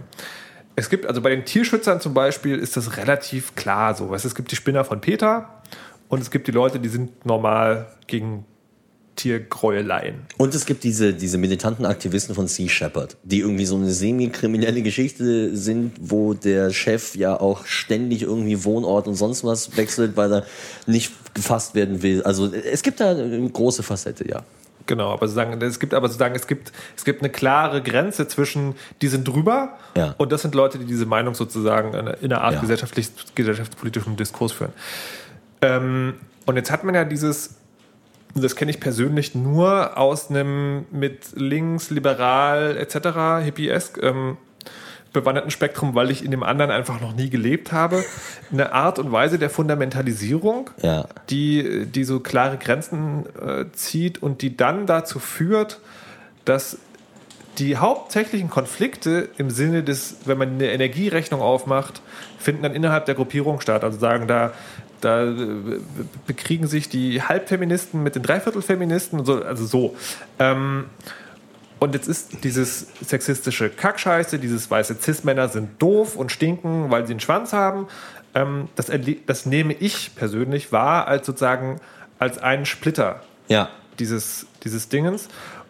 Es gibt, also bei den Tierschützern zum Beispiel ist das relativ klar so. Es gibt die Spinner von Peter und es gibt die Leute, die sind normal gegen Tiergräueleien. Und es gibt diese, diese militanten Aktivisten von Sea Shepherd, die irgendwie so eine semi-kriminelle Geschichte sind, wo der Chef ja auch ständig irgendwie Wohnort und sonst was wechselt, weil er nicht gefasst werden will. Also es gibt da eine große Facette, ja. Genau, aber sozusagen, es gibt aber sozusagen, es gibt, es gibt eine klare Grenze zwischen, die sind drüber ja. und das sind Leute, die diese Meinung sozusagen in einer Art ja. gesellschaftlich, gesellschaftspolitischen Diskurs führen. Ähm, und jetzt hat man ja dieses, das kenne ich persönlich nur aus einem mit links, liberal etc. hippiesk ähm, bewanderten Spektrum, weil ich in dem anderen einfach noch nie gelebt habe. Eine Art und Weise der Fundamentalisierung, ja. die, die so klare Grenzen äh, zieht und die dann dazu führt, dass die hauptsächlichen Konflikte im Sinne des, wenn man eine Energierechnung aufmacht, finden dann innerhalb der Gruppierung statt. Also sagen da, da äh, bekriegen sich die Halbfeministen mit den Dreiviertelfeministen und so, also so. Ähm, und jetzt ist dieses sexistische Kackscheiße, dieses weiße Cis-Männer sind doof und stinken, weil sie einen Schwanz haben. Ähm, das, das nehme ich persönlich wahr als sozusagen als einen Splitter ja. dieses, dieses Dingens.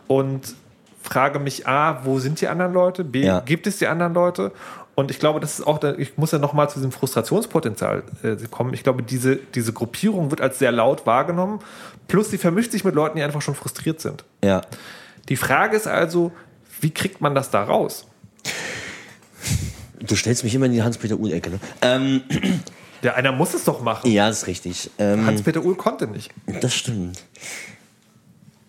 Und frage mich A, wo sind die anderen Leute? B, ja. gibt es die anderen Leute? Und ich glaube, das ist auch, ich muss ja nochmal zu diesem Frustrationspotenzial äh, kommen. Ich glaube, diese, diese Gruppierung wird als sehr laut wahrgenommen. Plus, sie vermischt sich mit Leuten, die einfach schon frustriert sind. Ja. Die Frage ist also, wie kriegt man das da raus? Du stellst mich immer in die Hans-Peter Uhl-Ecke. Ne? Ähm. [clears throat] Ja, einer muss es doch machen. Ja, ist richtig. Ähm, Hans-Peter Uhl konnte nicht. Das stimmt.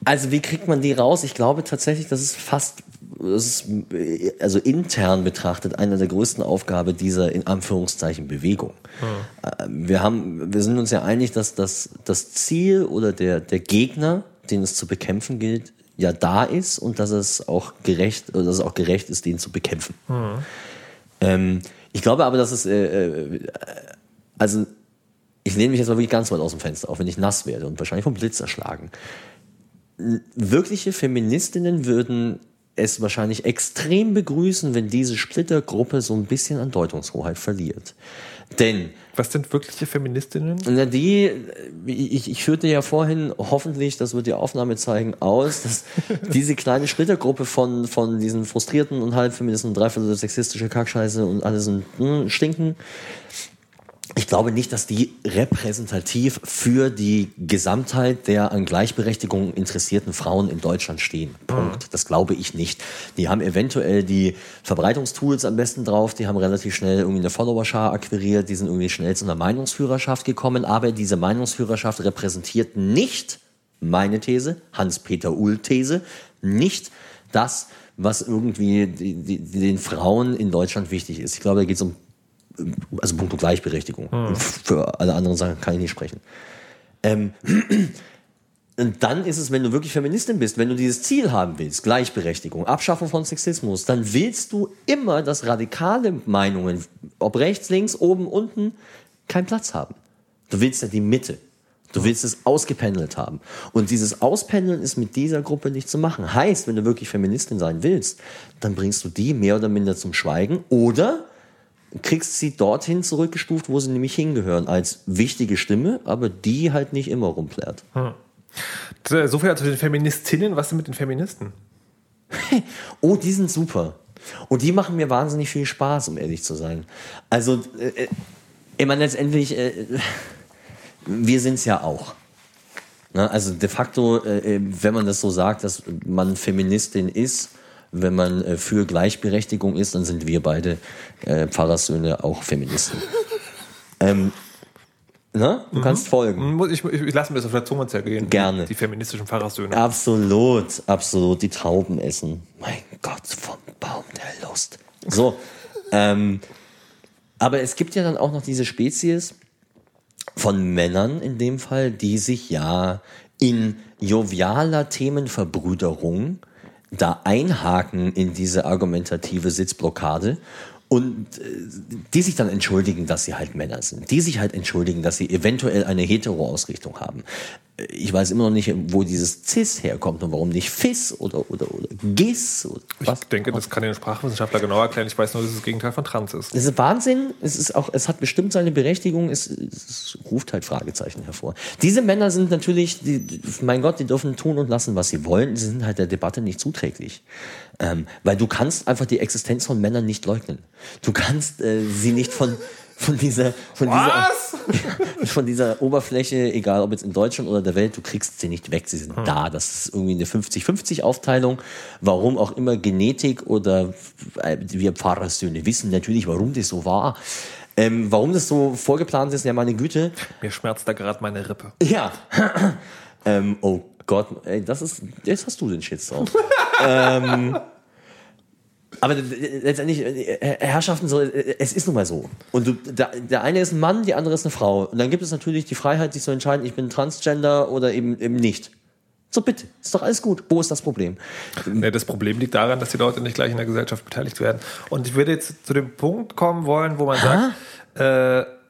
Also wie kriegt man die raus? Ich glaube tatsächlich, das ist fast, das ist also intern betrachtet eine der größten Aufgaben dieser in Anführungszeichen Bewegung. Hm. Wir haben, wir sind uns ja einig, dass das, das Ziel oder der, der Gegner, den es zu bekämpfen gilt, ja da ist und dass es auch gerecht, dass es auch gerecht ist, den zu bekämpfen. Hm. Ähm, ich glaube aber, dass es, äh, äh, also ich lehne mich jetzt mal wirklich ganz weit aus dem Fenster, auch wenn ich nass werde und wahrscheinlich vom Blitz erschlagen wirkliche Feministinnen würden es wahrscheinlich extrem begrüßen, wenn diese Splittergruppe so ein bisschen an Deutungshoheit verliert. Denn. Was sind wirkliche Feministinnen? Na, die, ich, ich führte ja vorhin, hoffentlich, das wird die Aufnahme zeigen, aus, dass [laughs] diese kleine Splittergruppe von, von diesen frustrierten und Halbfeministen, dreiviertel sexistische Kackscheiße und alles sind, hm, stinken, ich glaube nicht, dass die repräsentativ für die Gesamtheit der an Gleichberechtigung interessierten Frauen in Deutschland stehen. Punkt. Mhm. Das glaube ich nicht. Die haben eventuell die Verbreitungstools am besten drauf, die haben relativ schnell irgendwie eine Followerschar akquiriert, die sind irgendwie schnell zu einer Meinungsführerschaft gekommen, aber diese Meinungsführerschaft repräsentiert nicht meine These, Hans-Peter Uhl-These, nicht das, was irgendwie die, die, den Frauen in Deutschland wichtig ist. Ich glaube, da geht es um also Punkt Gleichberechtigung. Hm. Für alle anderen Sachen kann ich nicht sprechen. Ähm, [clears throat] und dann ist es, wenn du wirklich Feministin bist, wenn du dieses Ziel haben willst, Gleichberechtigung, Abschaffung von Sexismus, dann willst du immer, dass radikale Meinungen, ob rechts, links, oben, unten, keinen Platz haben. Du willst ja die Mitte. Du willst es ausgependelt haben. Und dieses Auspendeln ist mit dieser Gruppe nicht zu machen. Heißt, wenn du wirklich Feministin sein willst, dann bringst du die mehr oder minder zum Schweigen oder kriegst sie dorthin zurückgestuft, wo sie nämlich hingehören, als wichtige Stimme, aber die halt nicht immer rumplärt. Hm. So viel zu den Feministinnen. Was denn mit den Feministen? [laughs] oh, die sind super. Und die machen mir wahnsinnig viel Spaß, um ehrlich zu sein. Also, äh, ich meine, letztendlich, äh, wir sind es ja auch. Na, ne? also de facto, äh, wenn man das so sagt, dass man Feministin ist, wenn man äh, für Gleichberechtigung ist, dann sind wir beide äh, Pfarrersöhne auch Feministen. [laughs] ähm, na, du mhm. kannst folgen. Ich, ich, ich lasse mir das auf der Zunge zergehen. Gerne. Die feministischen Pfarrersöhne. Absolut, absolut. Die Trauben essen. Mein Gott, vom Baum der Lust. So, [laughs] ähm, aber es gibt ja dann auch noch diese Spezies von Männern in dem Fall, die sich ja in jovialer Themenverbrüderung da einhaken in diese argumentative Sitzblockade und äh, die sich dann entschuldigen, dass sie halt Männer sind, die sich halt entschuldigen, dass sie eventuell eine Hetero-Ausrichtung haben. Ich weiß immer noch nicht, wo dieses Cis herkommt und warum nicht Fis oder, oder, oder Gis. Oder was? Ich denke, das kann den Sprachwissenschaftler genau erklären. Ich weiß nur, dass es das Gegenteil von Trans ist. Das ist Wahnsinn. Es, ist auch, es hat bestimmt seine Berechtigung. Es, es ruft halt Fragezeichen hervor. Diese Männer sind natürlich, die, mein Gott, die dürfen tun und lassen, was sie wollen. Sie sind halt der Debatte nicht zuträglich. Ähm, weil du kannst einfach die Existenz von Männern nicht leugnen. Du kannst äh, sie nicht von, von dieser, von Was? dieser, [laughs] von dieser Oberfläche, egal ob jetzt in Deutschland oder der Welt, du kriegst sie nicht weg. Sie sind hm. da. Das ist irgendwie eine 50-50 Aufteilung. Warum auch immer Genetik oder äh, wir Pfarrersöhne wissen natürlich, warum das so war. Ähm, warum das so vorgeplant ist, ja meine Güte. Mir schmerzt da gerade meine Rippe. Ja. [clears throat] ähm, oh Gott, ey, das ist, jetzt hast du den Shitstorm. [laughs] ähm, aber letztendlich, äh, Herrschaften, so, äh, es ist nun mal so. Und du, der, der eine ist ein Mann, die andere ist eine Frau. Und dann gibt es natürlich die Freiheit, sich zu entscheiden, ich bin Transgender oder eben, eben nicht. So bitte, ist doch alles gut. Wo ist das Problem? Nee, das Problem liegt daran, dass die Leute nicht gleich in der Gesellschaft beteiligt werden. Und ich würde jetzt zu dem Punkt kommen wollen, wo man ha? sagt, äh,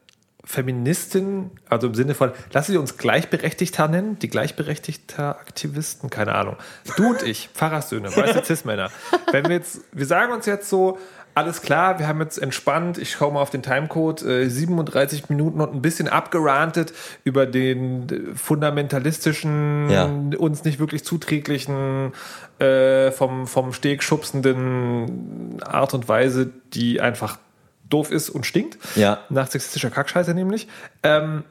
Feministin, also im Sinne von, lassen Sie uns Gleichberechtigter nennen, die gleichberechtigter Aktivisten, keine Ahnung. Du und ich, Pfarrersöhne, weiße [laughs] Cis-Männer. Wenn wir jetzt, wir sagen uns jetzt so, alles klar, wir haben jetzt entspannt, ich schaue mal auf den Timecode, äh, 37 Minuten und ein bisschen abgerantet über den fundamentalistischen, ja. uns nicht wirklich zuträglichen, äh, vom, vom Steg schubsenden Art und Weise, die einfach doof ist und stinkt. Ja. Nach sexistischer Kackscheiße nämlich. Ähm,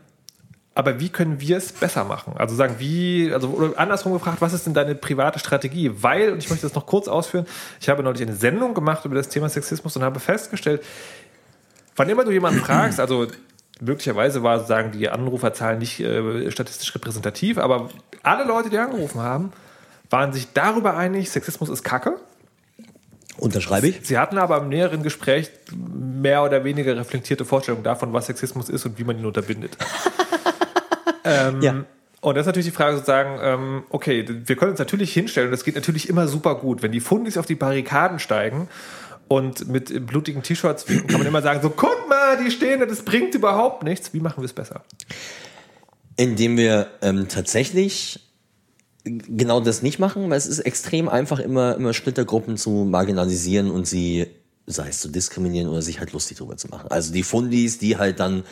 aber wie können wir es besser machen? Also sagen, wie, also oder andersrum gefragt, was ist denn deine private Strategie? Weil, und ich möchte das noch kurz ausführen, ich habe neulich eine Sendung gemacht über das Thema Sexismus und habe festgestellt, wann immer du jemanden fragst, also möglicherweise war sozusagen die Anruferzahl nicht äh, statistisch repräsentativ, aber alle Leute, die angerufen haben, waren sich darüber einig, Sexismus ist Kacke. Unterschreibe ich. Sie hatten aber im näheren Gespräch mehr oder weniger reflektierte Vorstellungen davon, was Sexismus ist und wie man ihn unterbindet. [laughs] ähm, ja. Und das ist natürlich die Frage sozusagen, ähm, okay, wir können uns natürlich hinstellen und das geht natürlich immer super gut. Wenn die Fundis auf die Barrikaden steigen und mit blutigen T-Shirts kann man immer sagen, so guck mal, die stehen, das bringt überhaupt nichts. Wie machen wir es besser? Indem wir ähm, tatsächlich genau das nicht machen, weil es ist extrem einfach, immer, immer Splittergruppen zu marginalisieren und sie, sei es zu diskriminieren oder sich halt lustig drüber zu machen. Also die Fundis, die halt dann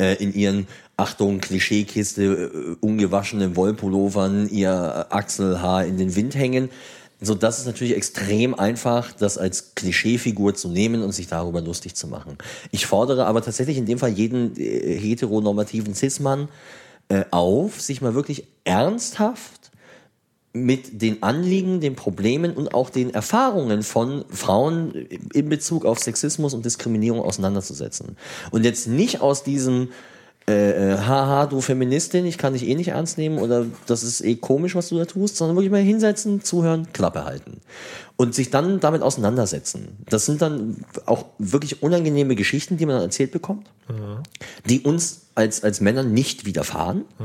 äh, in ihren, Achtung, Klischeekiste, äh, ungewaschenen Wollpullovern ihr Achselhaar in den Wind hängen. So, das ist natürlich extrem einfach, das als Klischeefigur zu nehmen und sich darüber lustig zu machen. Ich fordere aber tatsächlich in dem Fall jeden äh, heteronormativen Cis-Mann äh, auf, sich mal wirklich ernsthaft mit den Anliegen, den Problemen und auch den Erfahrungen von Frauen in Bezug auf Sexismus und Diskriminierung auseinanderzusetzen. Und jetzt nicht aus diesem äh, äh, haha, du Feministin, ich kann dich eh nicht ernst nehmen oder das ist eh komisch, was du da tust, sondern wirklich mal hinsetzen, zuhören, Klappe halten und sich dann damit auseinandersetzen. Das sind dann auch wirklich unangenehme Geschichten, die man dann erzählt bekommt, mhm. die uns als, als Männer nicht widerfahren. Mhm.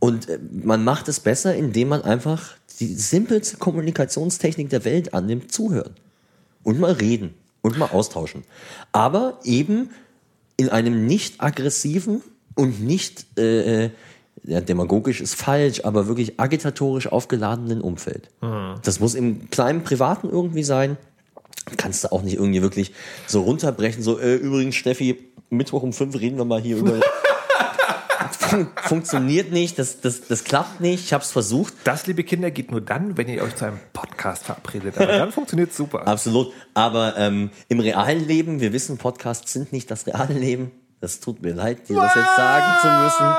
Und äh, man macht es besser, indem man einfach die simpelste Kommunikationstechnik der Welt annimmt, zuhören. Und mal reden und mal austauschen. Aber eben in einem nicht aggressiven und nicht äh, ja, demagogisch ist falsch, aber wirklich agitatorisch aufgeladenen Umfeld. Mhm. Das muss im kleinen Privaten irgendwie sein. Kannst du auch nicht irgendwie wirklich so runterbrechen, so, äh, übrigens, Steffi, Mittwoch um fünf reden wir mal hier über [laughs] fun funktioniert nicht, das, das, das klappt nicht, ich habe es versucht. Das, liebe Kinder, geht nur dann, wenn ihr euch zu einem Podcast verabredet. Aber dann [laughs] funktioniert es super. Absolut. Aber ähm, im realen Leben, wir wissen, Podcasts sind nicht das reale Leben. Das tut mir leid, dir das jetzt sagen zu müssen.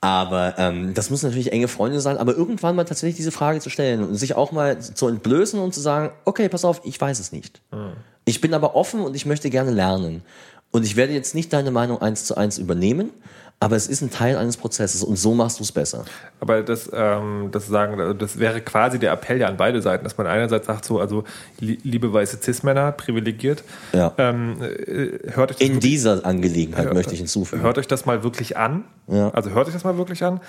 Aber ähm, das müssen natürlich enge Freunde sein, aber irgendwann mal tatsächlich diese Frage zu stellen und sich auch mal zu entblößen und zu sagen, okay, pass auf, ich weiß es nicht. Mhm. Ich bin aber offen und ich möchte gerne lernen. Und ich werde jetzt nicht deine Meinung eins zu eins übernehmen, aber es ist ein Teil eines Prozesses und so machst du es besser. Aber das, ähm, das sagen, das wäre quasi der Appell ja an beide Seiten, dass man einerseits sagt so, also liebe weiße Cis-Männer, privilegiert, ja. ähm, äh, hört euch das in wirklich, dieser Angelegenheit hört, möchte ich hinzufügen. Hört euch das mal wirklich an. Ja. Also hört euch das mal wirklich an.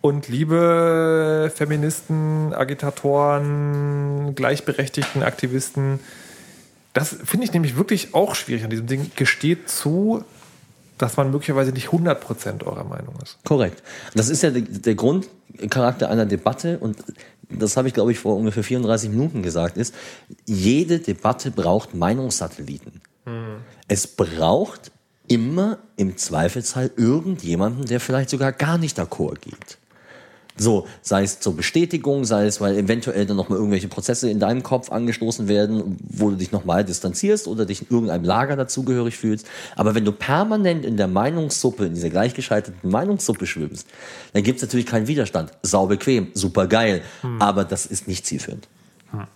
Und liebe Feministen, Agitatoren, gleichberechtigten Aktivisten, das finde ich nämlich wirklich auch schwierig an diesem Ding. Gesteht zu, dass man möglicherweise nicht 100% eurer Meinung ist. Korrekt. Das ist ja der, der Grundcharakter einer Debatte und das habe ich, glaube ich, vor ungefähr 34 Minuten gesagt, ist, jede Debatte braucht Meinungssatelliten. Mhm. Es braucht immer im Zweifelsfall irgendjemanden, der vielleicht sogar gar nicht d'accord geht. So, sei es zur Bestätigung, sei es, weil eventuell dann nochmal irgendwelche Prozesse in deinem Kopf angestoßen werden, wo du dich nochmal distanzierst oder dich in irgendeinem Lager dazugehörig fühlst. Aber wenn du permanent in der Meinungssuppe, in dieser gleichgeschalteten Meinungssuppe schwimmst, dann gibt es natürlich keinen Widerstand. Sau bequem, super geil, hm. aber das ist nicht zielführend. Hm.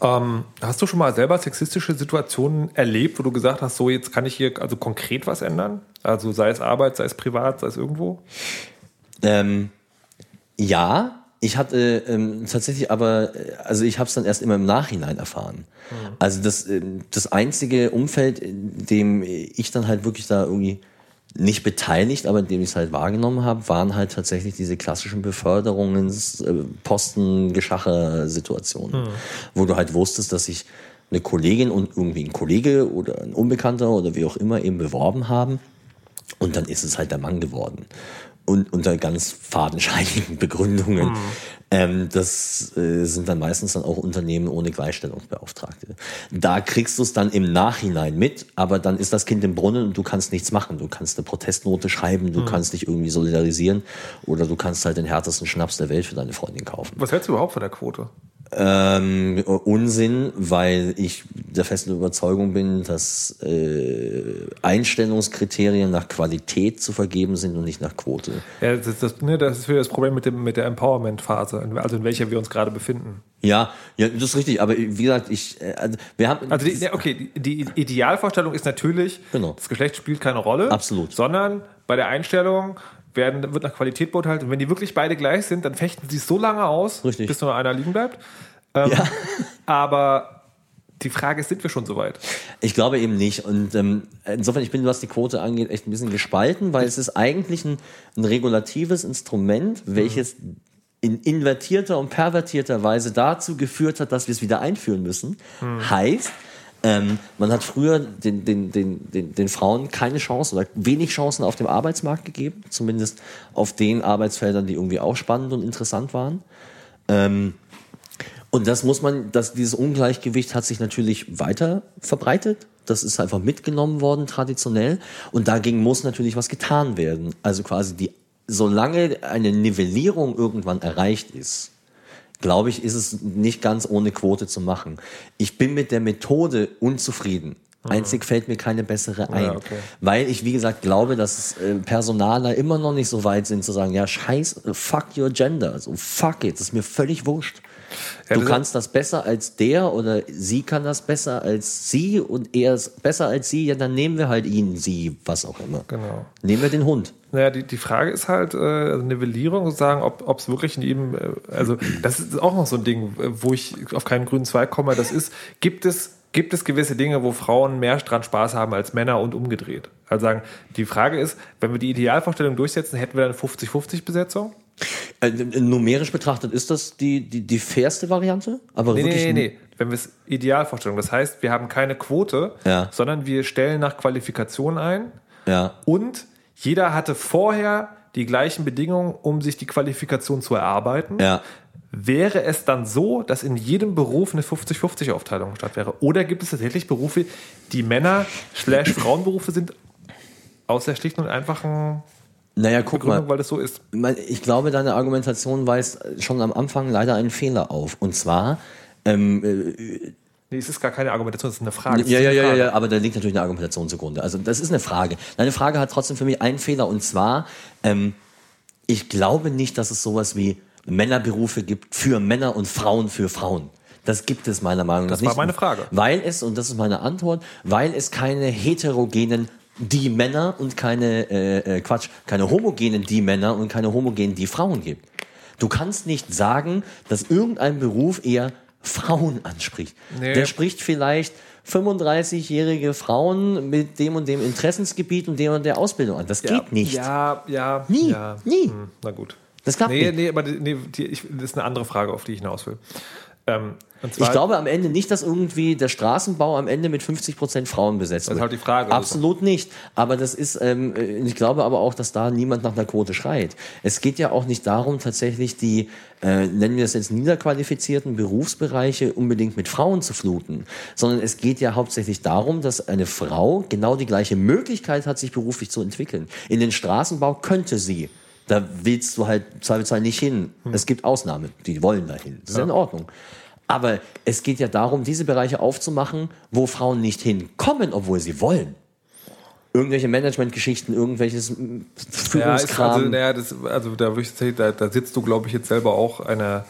Ähm, hast du schon mal selber sexistische Situationen erlebt, wo du gesagt hast, so jetzt kann ich hier also konkret was ändern? Also sei es Arbeit, sei es privat, sei es irgendwo? Ähm, ja, ich hatte ähm, tatsächlich aber, äh, also ich habe es dann erst immer im Nachhinein erfahren. Mhm. Also das, äh, das einzige Umfeld, in dem ich dann halt wirklich da irgendwie nicht beteiligt, aber in dem ich es halt wahrgenommen habe, waren halt tatsächlich diese klassischen Beförderungs-, äh, mhm. wo du halt wusstest, dass sich eine Kollegin und irgendwie ein Kollege oder ein Unbekannter oder wie auch immer eben beworben haben. Und dann ist es halt der Mann geworden und unter ganz fadenscheinigen [laughs] Begründungen. Mhm. Ähm, das äh, sind dann meistens dann auch Unternehmen ohne Gleichstellungsbeauftragte. Da kriegst du es dann im Nachhinein mit, aber dann ist das Kind im Brunnen und du kannst nichts machen. Du kannst eine Protestnote schreiben, du mhm. kannst dich irgendwie solidarisieren oder du kannst halt den härtesten Schnaps der Welt für deine Freundin kaufen. Was hältst du überhaupt von der Quote? Ähm, Unsinn, weil ich der festen Überzeugung bin, dass äh, Einstellungskriterien nach Qualität zu vergeben sind und nicht nach Quote. Ja, das, das, ne, das ist für das Problem mit, dem, mit der Empowerment-Phase, also in welcher wir uns gerade befinden. Ja, ja, das ist richtig. Aber wie gesagt, ich, äh, also wir haben. Also die, okay, die, die Idealvorstellung ist natürlich, genau. das Geschlecht spielt keine Rolle. Absolut. Sondern bei der Einstellung werden, wird nach Qualität beurteilt. Und wenn die wirklich beide gleich sind, dann fechten sie so lange aus, Richtig. bis nur einer liegen bleibt. Ähm, ja. Aber die Frage ist, sind wir schon so weit? Ich glaube eben nicht. Und ähm, insofern, ich bin, was die Quote angeht, echt ein bisschen gespalten, weil es ist eigentlich ein, ein regulatives Instrument, welches mhm. in invertierter und pervertierter Weise dazu geführt hat, dass wir es wieder einführen müssen. Mhm. Heißt, ähm, man hat früher den, den, den, den, den Frauen keine Chance oder wenig Chancen auf dem Arbeitsmarkt gegeben, zumindest auf den Arbeitsfeldern, die irgendwie auch spannend und interessant waren. Ähm, und das muss man, das, dieses Ungleichgewicht hat sich natürlich weiter verbreitet. Das ist einfach mitgenommen worden traditionell. Und dagegen muss natürlich was getan werden. Also quasi die, solange eine Nivellierung irgendwann erreicht ist, glaube ich, ist es nicht ganz ohne Quote zu machen. Ich bin mit der Methode unzufrieden. Mhm. Einzig fällt mir keine bessere ein. Ja, okay. Weil ich, wie gesagt, glaube, dass äh, Personaler immer noch nicht so weit sind zu sagen, ja, scheiß, fuck your gender. So, fuck it, das ist mir völlig wurscht. Ja, du kannst das besser als der oder sie kann das besser als sie und er ist besser als sie, ja, dann nehmen wir halt ihn, sie, was auch immer. Genau. Nehmen wir den Hund. Naja, die, die Frage ist halt, äh, also Nivellierung, sozusagen, ob es wirklich in ihm, äh, also das ist auch noch so ein Ding, wo ich auf keinen grünen Zweig komme, das ist, gibt es gibt es gewisse Dinge, wo Frauen mehr dran Spaß haben als Männer und umgedreht. Also sagen, die Frage ist, wenn wir die Idealvorstellung durchsetzen, hätten wir dann 50-50 Besetzung? Äh, numerisch betrachtet ist das die, die, die fairste Variante? Aber nee, wirklich nee, nee, nee. Wenn wir es ideal vorstellen, das heißt, wir haben keine Quote, ja. sondern wir stellen nach Qualifikation ein ja. und jeder hatte vorher die gleichen Bedingungen, um sich die Qualifikation zu erarbeiten. Ja. Wäre es dann so, dass in jedem Beruf eine 50-50-Aufteilung statt wäre? Oder gibt es tatsächlich Berufe, die Männer- Frauenberufe sind, aus der schlichten und einfachen Naja, guck Begründung, mal. weil das so ist. Ich glaube, deine Argumentation weist schon am Anfang leider einen Fehler auf. Und zwar, ähm, äh, Nee, es ist gar keine Argumentation, es ist eine Frage. Ja, ja, ja, ja, Frage. ja, aber da liegt natürlich eine Argumentation zugrunde. Also das ist eine Frage. Deine Frage hat trotzdem für mich einen Fehler und zwar, ähm, ich glaube nicht, dass es sowas wie Männerberufe gibt für Männer und Frauen für Frauen. Das gibt es meiner Meinung nach Das nicht. war meine Frage. Weil es, und das ist meine Antwort, weil es keine heterogenen die Männer und keine, äh, äh, Quatsch, keine homogenen die Männer und keine homogenen die Frauen gibt. Du kannst nicht sagen, dass irgendein Beruf eher Frauen anspricht. Nee. Der spricht vielleicht 35-jährige Frauen mit dem und dem Interessensgebiet und dem und der Ausbildung an. Das Ja, geht nicht. Ja, ja. Nie, ja. nie. Hm, na gut. Das klappt nee, nicht. Nee, aber nee, die, ich, das ist eine andere Frage, auf die ich hinaus will. Ähm, Ich glaube am Ende nicht, dass irgendwie der Straßenbau am Ende mit 50 Prozent Frauen besetzt Das ist wird. halt die Frage. Absolut nicht. Aber das ist, ähm, äh, ich glaube aber auch, dass da niemand nach einer Quote schreit. Es geht ja auch nicht darum, tatsächlich die, äh, nennen wir es jetzt niederqualifizierten Berufsbereiche unbedingt mit Frauen zu fluten, sondern es geht ja hauptsächlich darum, dass eine Frau genau die gleiche Möglichkeit hat, sich beruflich zu entwickeln. In den Straßenbau könnte sie. Da willst du halt zweifelsfrei nicht hin. Es gibt Ausnahmen, die wollen dahin. Das ist ja in Ordnung. Aber es geht ja darum, diese Bereiche aufzumachen, wo Frauen nicht hinkommen, obwohl sie wollen. Irgendwelche Managementgeschichten, irgendwelches mm, ja, Führungskram. also, naja, das, also da, ich da, da sitzt du, glaube ich, jetzt selber auch eine,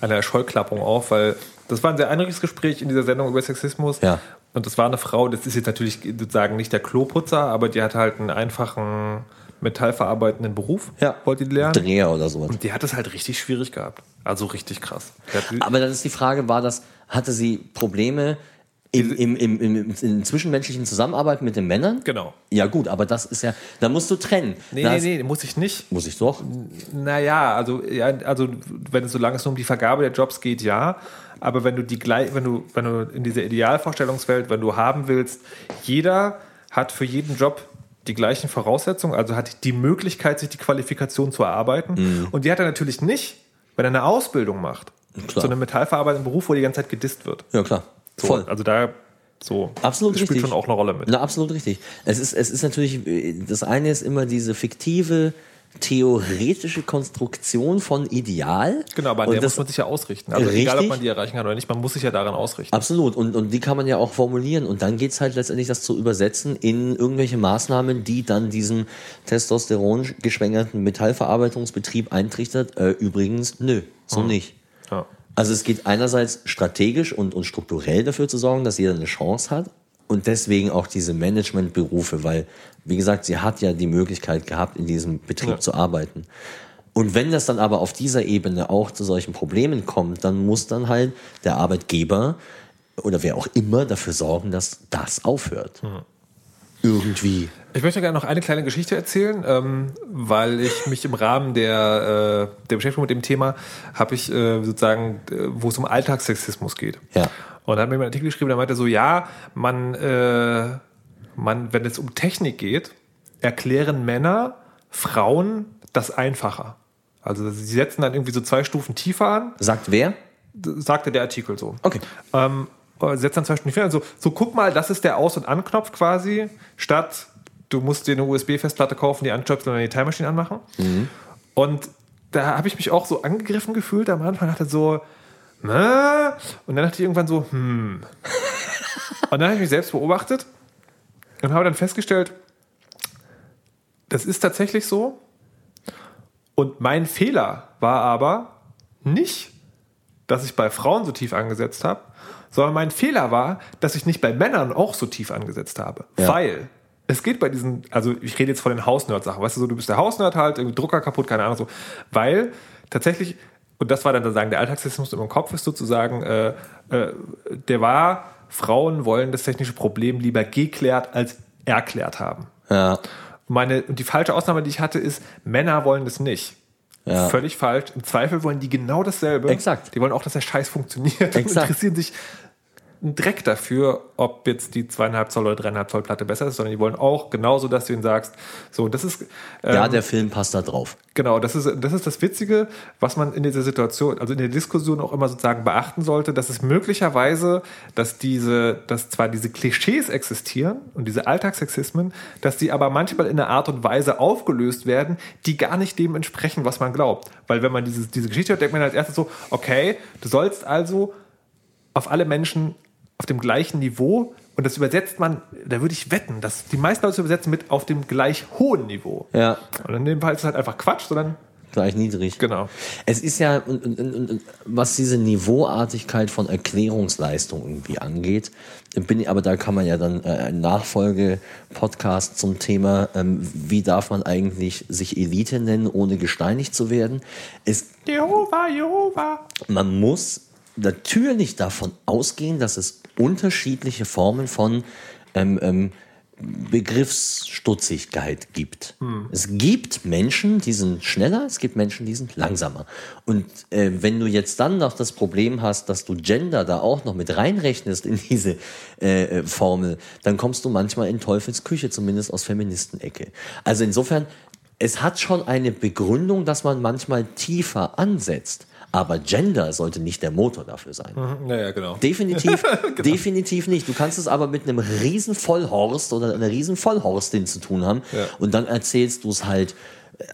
eine Scheuklappung auf, weil das war ein sehr eindrückliches Gespräch in dieser Sendung über Sexismus. Ja. Und das war eine Frau, das ist jetzt natürlich sozusagen nicht der Kloputzer, aber die hat halt einen einfachen metallverarbeitenden Beruf, Ja. wollte die lernen. Dreher oder sowas. Und die hat es halt richtig schwierig gehabt. Also richtig krass. Aber dann ist die Frage, war das, hatte sie Probleme im, im, im, im, in zwischenmenschlichen Zusammenarbeit mit den Männern? genau. Ja gut, aber das ist ja, da musst du trennen. Nee, da nee, nee, muss ich nicht. Muss ich doch. Naja, also, ja, also wenn es solange es nur um die Vergabe der Jobs geht, ja. Aber wenn du die gleich, wenn du, wenn du in dieser Idealvorstellungswelt, wenn du haben willst, jeder hat für jeden Job die gleichen Voraussetzungen, also hat die Möglichkeit, sich die Qualifikation zu erarbeiten. Mhm. Und die hat er natürlich nicht, wenn er eine Ausbildung macht. Klar. So einen metallverarbeitenden Beruf, wo die ganze Zeit gedisst wird. Ja klar, So, voll. Also da so Absolut das spielt richtig. schon auch eine Rolle mit. Na, absolut richtig. Es ist, es ist natürlich, äh, das eine ist immer diese fiktive, theoretische Konstruktion von Ideal. Genau, aber an Und der das- muss man sich ja ausrichten. Also egal, ob Richtig. man die erreichen kann oder nicht, man muss sich ja daran ausrichten. Absolut. Und, und die kann man ja auch formulieren. Und dann geht's halt letztendlich, das zu übersetzen in irgendwelche Maßnahmen, die dann diesem Testosteron geschwängerten Metallverarbeitungsbetrieb eintrichtert. Äh, übrigens, nö, so nicht. Ja. Also es geht einerseits strategisch und, und strukturell dafür zu sorgen, dass jeder eine Chance hat. Und deswegen auch diese Managementberufe, weil, wie gesagt, sie hat ja die Möglichkeit gehabt, in diesem Betrieb Ja. zu arbeiten. Und wenn das dann aber auf dieser Ebene auch zu solchen Problemen kommt, dann muss dann halt der Arbeitgeber oder wer auch immer dafür sorgen, dass das aufhört. Irgendwie. Ich möchte gerne noch eine kleine Geschichte erzählen, ähm, weil ich mich im Rahmen der, äh, der Beschäftigung mit dem Thema habe ich äh, sozusagen, äh, wo es um Alltagssexismus geht. Ja. Und da hat mir einen Artikel geschrieben, der meinte so, ja, man, äh, man, wenn es um Technik geht, erklären Männer Frauen das einfacher. Also sie setzen dann irgendwie so zwei Stufen tiefer an, Sagt wer? sagte der Artikel so. Okay. Ähm, äh, setzt dann zwei Stunden Finger. So, so guck mal, das ist der Aus- und Anknopf quasi, statt du musst dir eine USB-Festplatte kaufen, die anstöpseln und dann die Time Machine anmachen. Und da habe ich mich auch so angegriffen gefühlt am Anfang, dachte so, na? und dann dachte ich irgendwann so, hm. Und dann habe ich mich selbst beobachtet und habe dann festgestellt, das ist tatsächlich so. Und mein Fehler war aber nicht, dass ich bei Frauen so tief angesetzt habe, sondern mein Fehler war, dass ich nicht bei Männern auch so tief angesetzt habe. Ja. Weil es geht bei diesen, also ich rede jetzt von den Hausnerd-Sachen, weißt du, so du bist der Hausnerd halt, Drucker kaputt, keine Ahnung so, weil tatsächlich, und das war dann sozusagen der Alltagssexismus in meinem Kopf, ist sozusagen, äh, äh, der war, Frauen wollen das technische Problem lieber geklärt als erklärt haben. Ja. Meine, und die falsche Ausnahme, die ich hatte, ist, Männer wollen das nicht. Ja. Völlig falsch. Im Zweifel wollen die genau dasselbe. Exakt. Die wollen auch, dass der Scheiß funktioniert. [laughs] Und Exakt. interessieren sich einen Dreck dafür, ob jetzt die zweieinhalb Zoll oder dreieinhalb Zoll Platte besser ist, sondern die wollen auch genauso, dass du ihnen sagst, so, das ist. Ähm, ja, der Film passt da drauf. Genau, das ist, das ist das Witzige, was man in dieser Situation, also in der Diskussion auch immer sozusagen beachten sollte, dass es möglicherweise, dass diese, dass zwar diese Klischees existieren und diese Alltagssexismen, dass die aber manchmal in einer Art und Weise aufgelöst werden, die gar nicht dem entsprechen, was man glaubt. Weil wenn man diese, diese Geschichte hört, denkt man als erstes so, okay, du sollst also auf alle Menschen auf dem gleichen Niveau und das übersetzt man, da würde ich wetten, dass die meisten Leute übersetzen mit auf dem gleich hohen Niveau. Ja. Und in dem Fall ist es halt einfach Quatsch, sondern gleich niedrig. Genau. Es ist ja, und, und, und, was diese Niveauartigkeit von Erklärungsleistung irgendwie angeht, bin, aber da kann man ja dann äh, einen Nachfolge-Podcast zum Thema, ähm, wie darf man eigentlich sich Elite nennen, ohne gesteinigt zu werden. Es, Jehova, Jehova. Man muss natürlich davon ausgehen, dass es unterschiedliche Formen von ähm, ähm, Begriffsstutzigkeit gibt. Hm. Es gibt Menschen, die sind schneller, es gibt Menschen, die sind langsamer. Und äh, wenn du jetzt dann noch das Problem hast, dass du Gender da auch noch mit reinrechnest in diese äh, äh Formel, dann kommst du manchmal in Teufels Küche, zumindest aus Feministenecke. Also insofern, es hat schon eine Begründung, dass man manchmal tiefer ansetzt. Aber Gender sollte nicht der Motor dafür sein. Mhm, ja, ja, genau. Definitiv, [laughs] genau. definitiv nicht. Du kannst es aber mit einem riesen Vollhorst oder einer riesen Vollhorstin zu tun haben ja. und dann erzählst du es halt,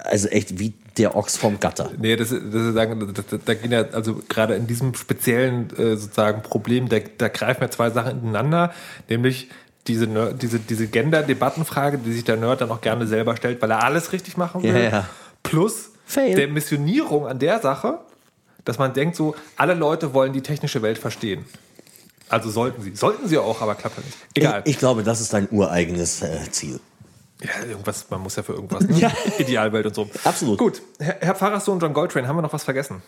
also echt wie der Ochs vom Gatter. Nee, das, das, sagen, da, da gehen ja, also gerade in diesem speziellen äh, sozusagen Problem, da, da greifen ja zwei Sachen ineinander, nämlich diese, diese, diese Gender-Debattenfrage, die sich der Nerd dann auch gerne selber stellt, weil er alles richtig machen will. Ja, ja. Plus Fail. der Missionierung an der Sache, dass man denkt so, alle Leute wollen die technische Welt verstehen. Also sollten sie. Sollten sie auch, aber klappt nicht. Egal. Ich, ich glaube, das ist dein ureigenes äh, Ziel. Ja, irgendwas, man muss ja für irgendwas. Ne? [laughs] ja. Idealwelt und so. Absolut. Gut, Herr, Herr Pfarrerssohn John Goldtrain, haben wir noch was vergessen?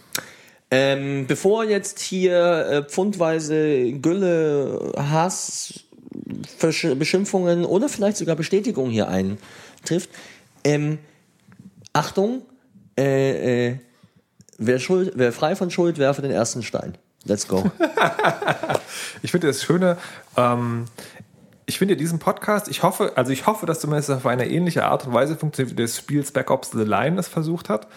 Ähm, bevor jetzt hier äh, pfundweise Gülle, Hass, Versch Beschimpfungen oder vielleicht sogar Bestätigung hier eintrifft, ähm, Achtung, äh, äh, Wer, schuld, wer frei von Schuld, werfe den ersten Stein. Let's go. [laughs] ich finde das Schöne, ähm, ich finde diesen Podcast, ich hoffe, also ich hoffe, dass zumindest auf eine ähnliche Art und Weise funktioniert, wie das Spiel Spec Ops The Line es versucht hat.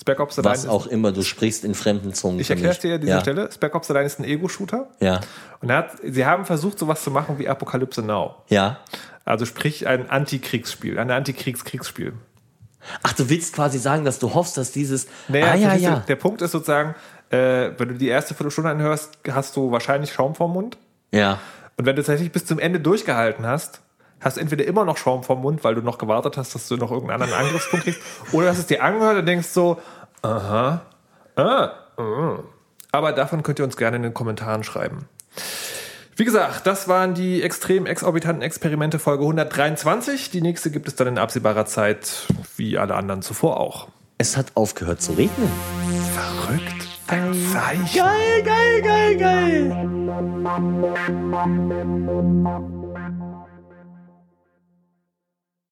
Spec Ops The Was Line auch ist, immer, du sprichst in fremden Zungen. Ich erkläre dir an dieser ja. Stelle. Spec Ops The Line ist ein Ego-Shooter. Ja. Und hat, sie haben versucht, sowas zu machen wie Apokalypse Now. Ja. Also sprich ein Antikriegsspiel, ein Antikriegskriegsspiel. Ach, du willst quasi sagen, dass du hoffst, dass dieses. Naja, ah, ja, ja. Der Punkt ist sozusagen, äh, wenn du die erste Viertelstunde anhörst, hast du wahrscheinlich Schaum vorm Mund. Ja. Und wenn du tatsächlich bis zum Ende durchgehalten hast, hast du entweder immer noch Schaum vorm Mund, weil du noch gewartet hast, dass du noch irgendeinen anderen Angriffspunkt kriegst, [laughs] oder hast es dir angehört und denkst so, aha, ah, uh. aber davon könnt ihr uns gerne in den Kommentaren schreiben. Wie gesagt, das waren die extrem exorbitanten Experimente Folge 123. Die nächste gibt es dann in absehbarer Zeit, wie alle anderen zuvor auch. Es hat aufgehört zu regnen. Verrückt. Ein Zeichen. Geil, geil, geil, geil.